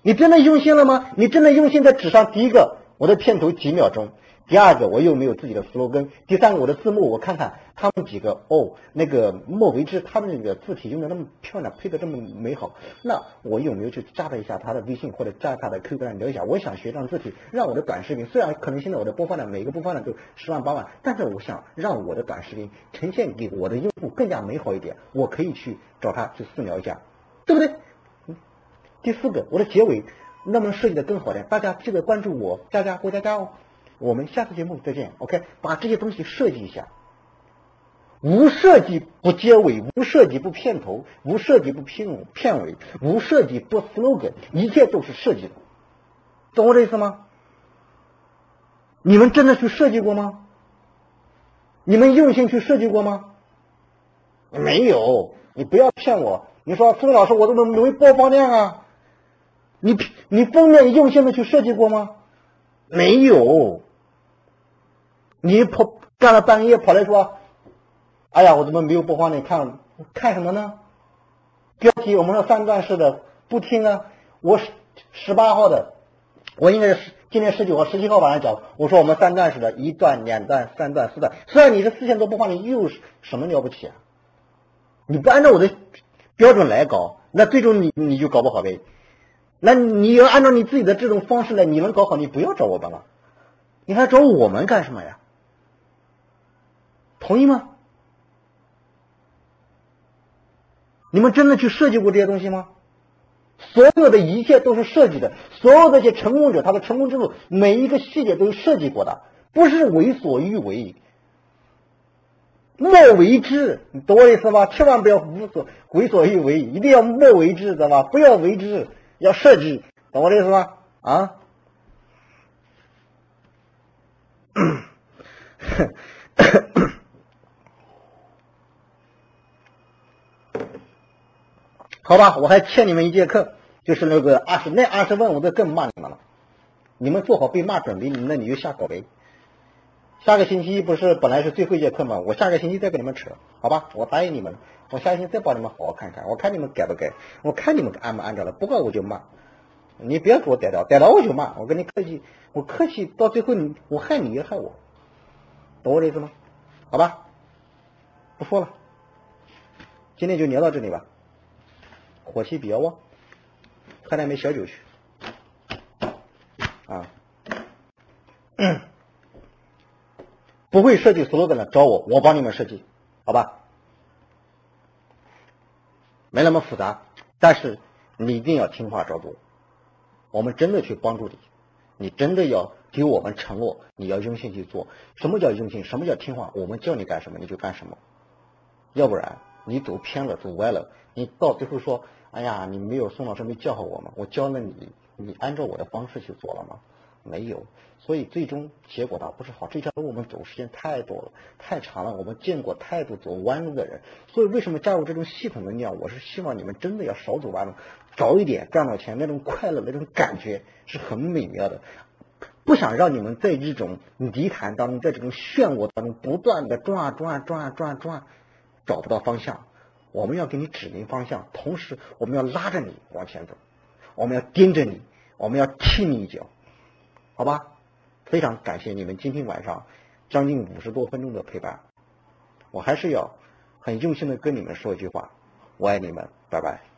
你真的用心了吗？你真的用心在纸上？第一个，我的片头几秒钟。第二个，我又没有自己的 slogan。第三个，我的字幕我看看他们几个哦，那个莫为之，他们那个字体用的那么漂亮，配的这么美好，那我有没有去加他一下他的微信或者加他的 QQ 聊一下？我想学这样字体，让我的短视频虽然可能现在我的播放量每个播放量都十万八万，但是我想让我的短视频呈现给我的用户更加美好一点，我可以去找他去私聊一下，对不对？第四个，我的结尾能不能设计的更好点？大家记得关注我，加加郭佳佳哦。我们下次节目再见，OK，把这些东西设计一下，无设计不结尾，无设计不片头，无设计不片片尾，无设计不 slogan，一切都是设计的，懂我这意思吗？你们真的去设计过吗？你们用心去设计过吗？没有，你不要骗我。你说孙老师，我怎么没播放量啊？你你封面用心的去设计过吗？没有。你跑干了半夜跑来说，哎呀，我怎么没有播放量？看看什么呢？标题我们说三段式的不听啊，我十十八号的，我应该是今天十九号、十七号晚上讲，我说我们三段式的，一段、两段、三段、四段。虽然你是四千多播放，你又什么了不起啊？你不按照我的标准来搞，那最终你你就搞不好呗。那你要按照你自己的这种方式来，你能搞好，你不要找我们了，你还找我们干什么呀？同意吗？你们真的去设计过这些东西吗？所有的一切都是设计的，所有的一些成功者，他的成功之路每一个细节都是设计过的，不是为所欲为。莫为之，你懂我意思吧？千万不要无所为所欲为，一定要莫为之，知道吧？不要为之，要设计，懂我的意思吧？啊？好吧，我还欠你们一节课，就是那个二十那二十问，我都更骂你们了。你们做好被骂准备，那你就瞎搞呗。下个星期不是本来是最后一节课吗？我下个星期再跟你们扯，好吧？我答应你们，我下星期再帮你们好好看看，我看你们改不改，我看你们按不按照了。不管我就骂，你别给我逮到，逮到我就骂。我跟你客气，我客气到最后你我害你也害我，懂我的意思吗？好吧，不说了，今天就聊到这里吧。火气比较旺，喝点杯小酒去。啊，不会设计 slogan 的找我，我帮你们设计，好吧？没那么复杂，但是你一定要听话照做。我们真的去帮助你，你真的要给我们承诺，你要用心去做。什么叫用心？什么叫听话？我们叫你干什么你就干什么，要不然你走偏了，走歪了，你到最后说。哎呀，你没有宋老师没教好我吗？我教了你，你按照我的方式去做了吗？没有，所以最终结果倒不是好。这条路我们走时间太多了，太长了，我们见过太多走弯路的人。所以为什么加入这种系统的力量？我是希望你们真的要少走弯路，早一点赚到钱，那种快乐，那种感觉是很美妙的。不想让你们在这种泥潭当中，在这种漩涡当中不断的转啊转啊转啊转转，找不到方向。我们要给你指明方向，同时我们要拉着你往前走，我们要盯着你，我们要踢你一脚，好吧？非常感谢你们今天晚上将近五十多分钟的陪伴，我还是要很用心的跟你们说一句话，我爱你们，拜拜。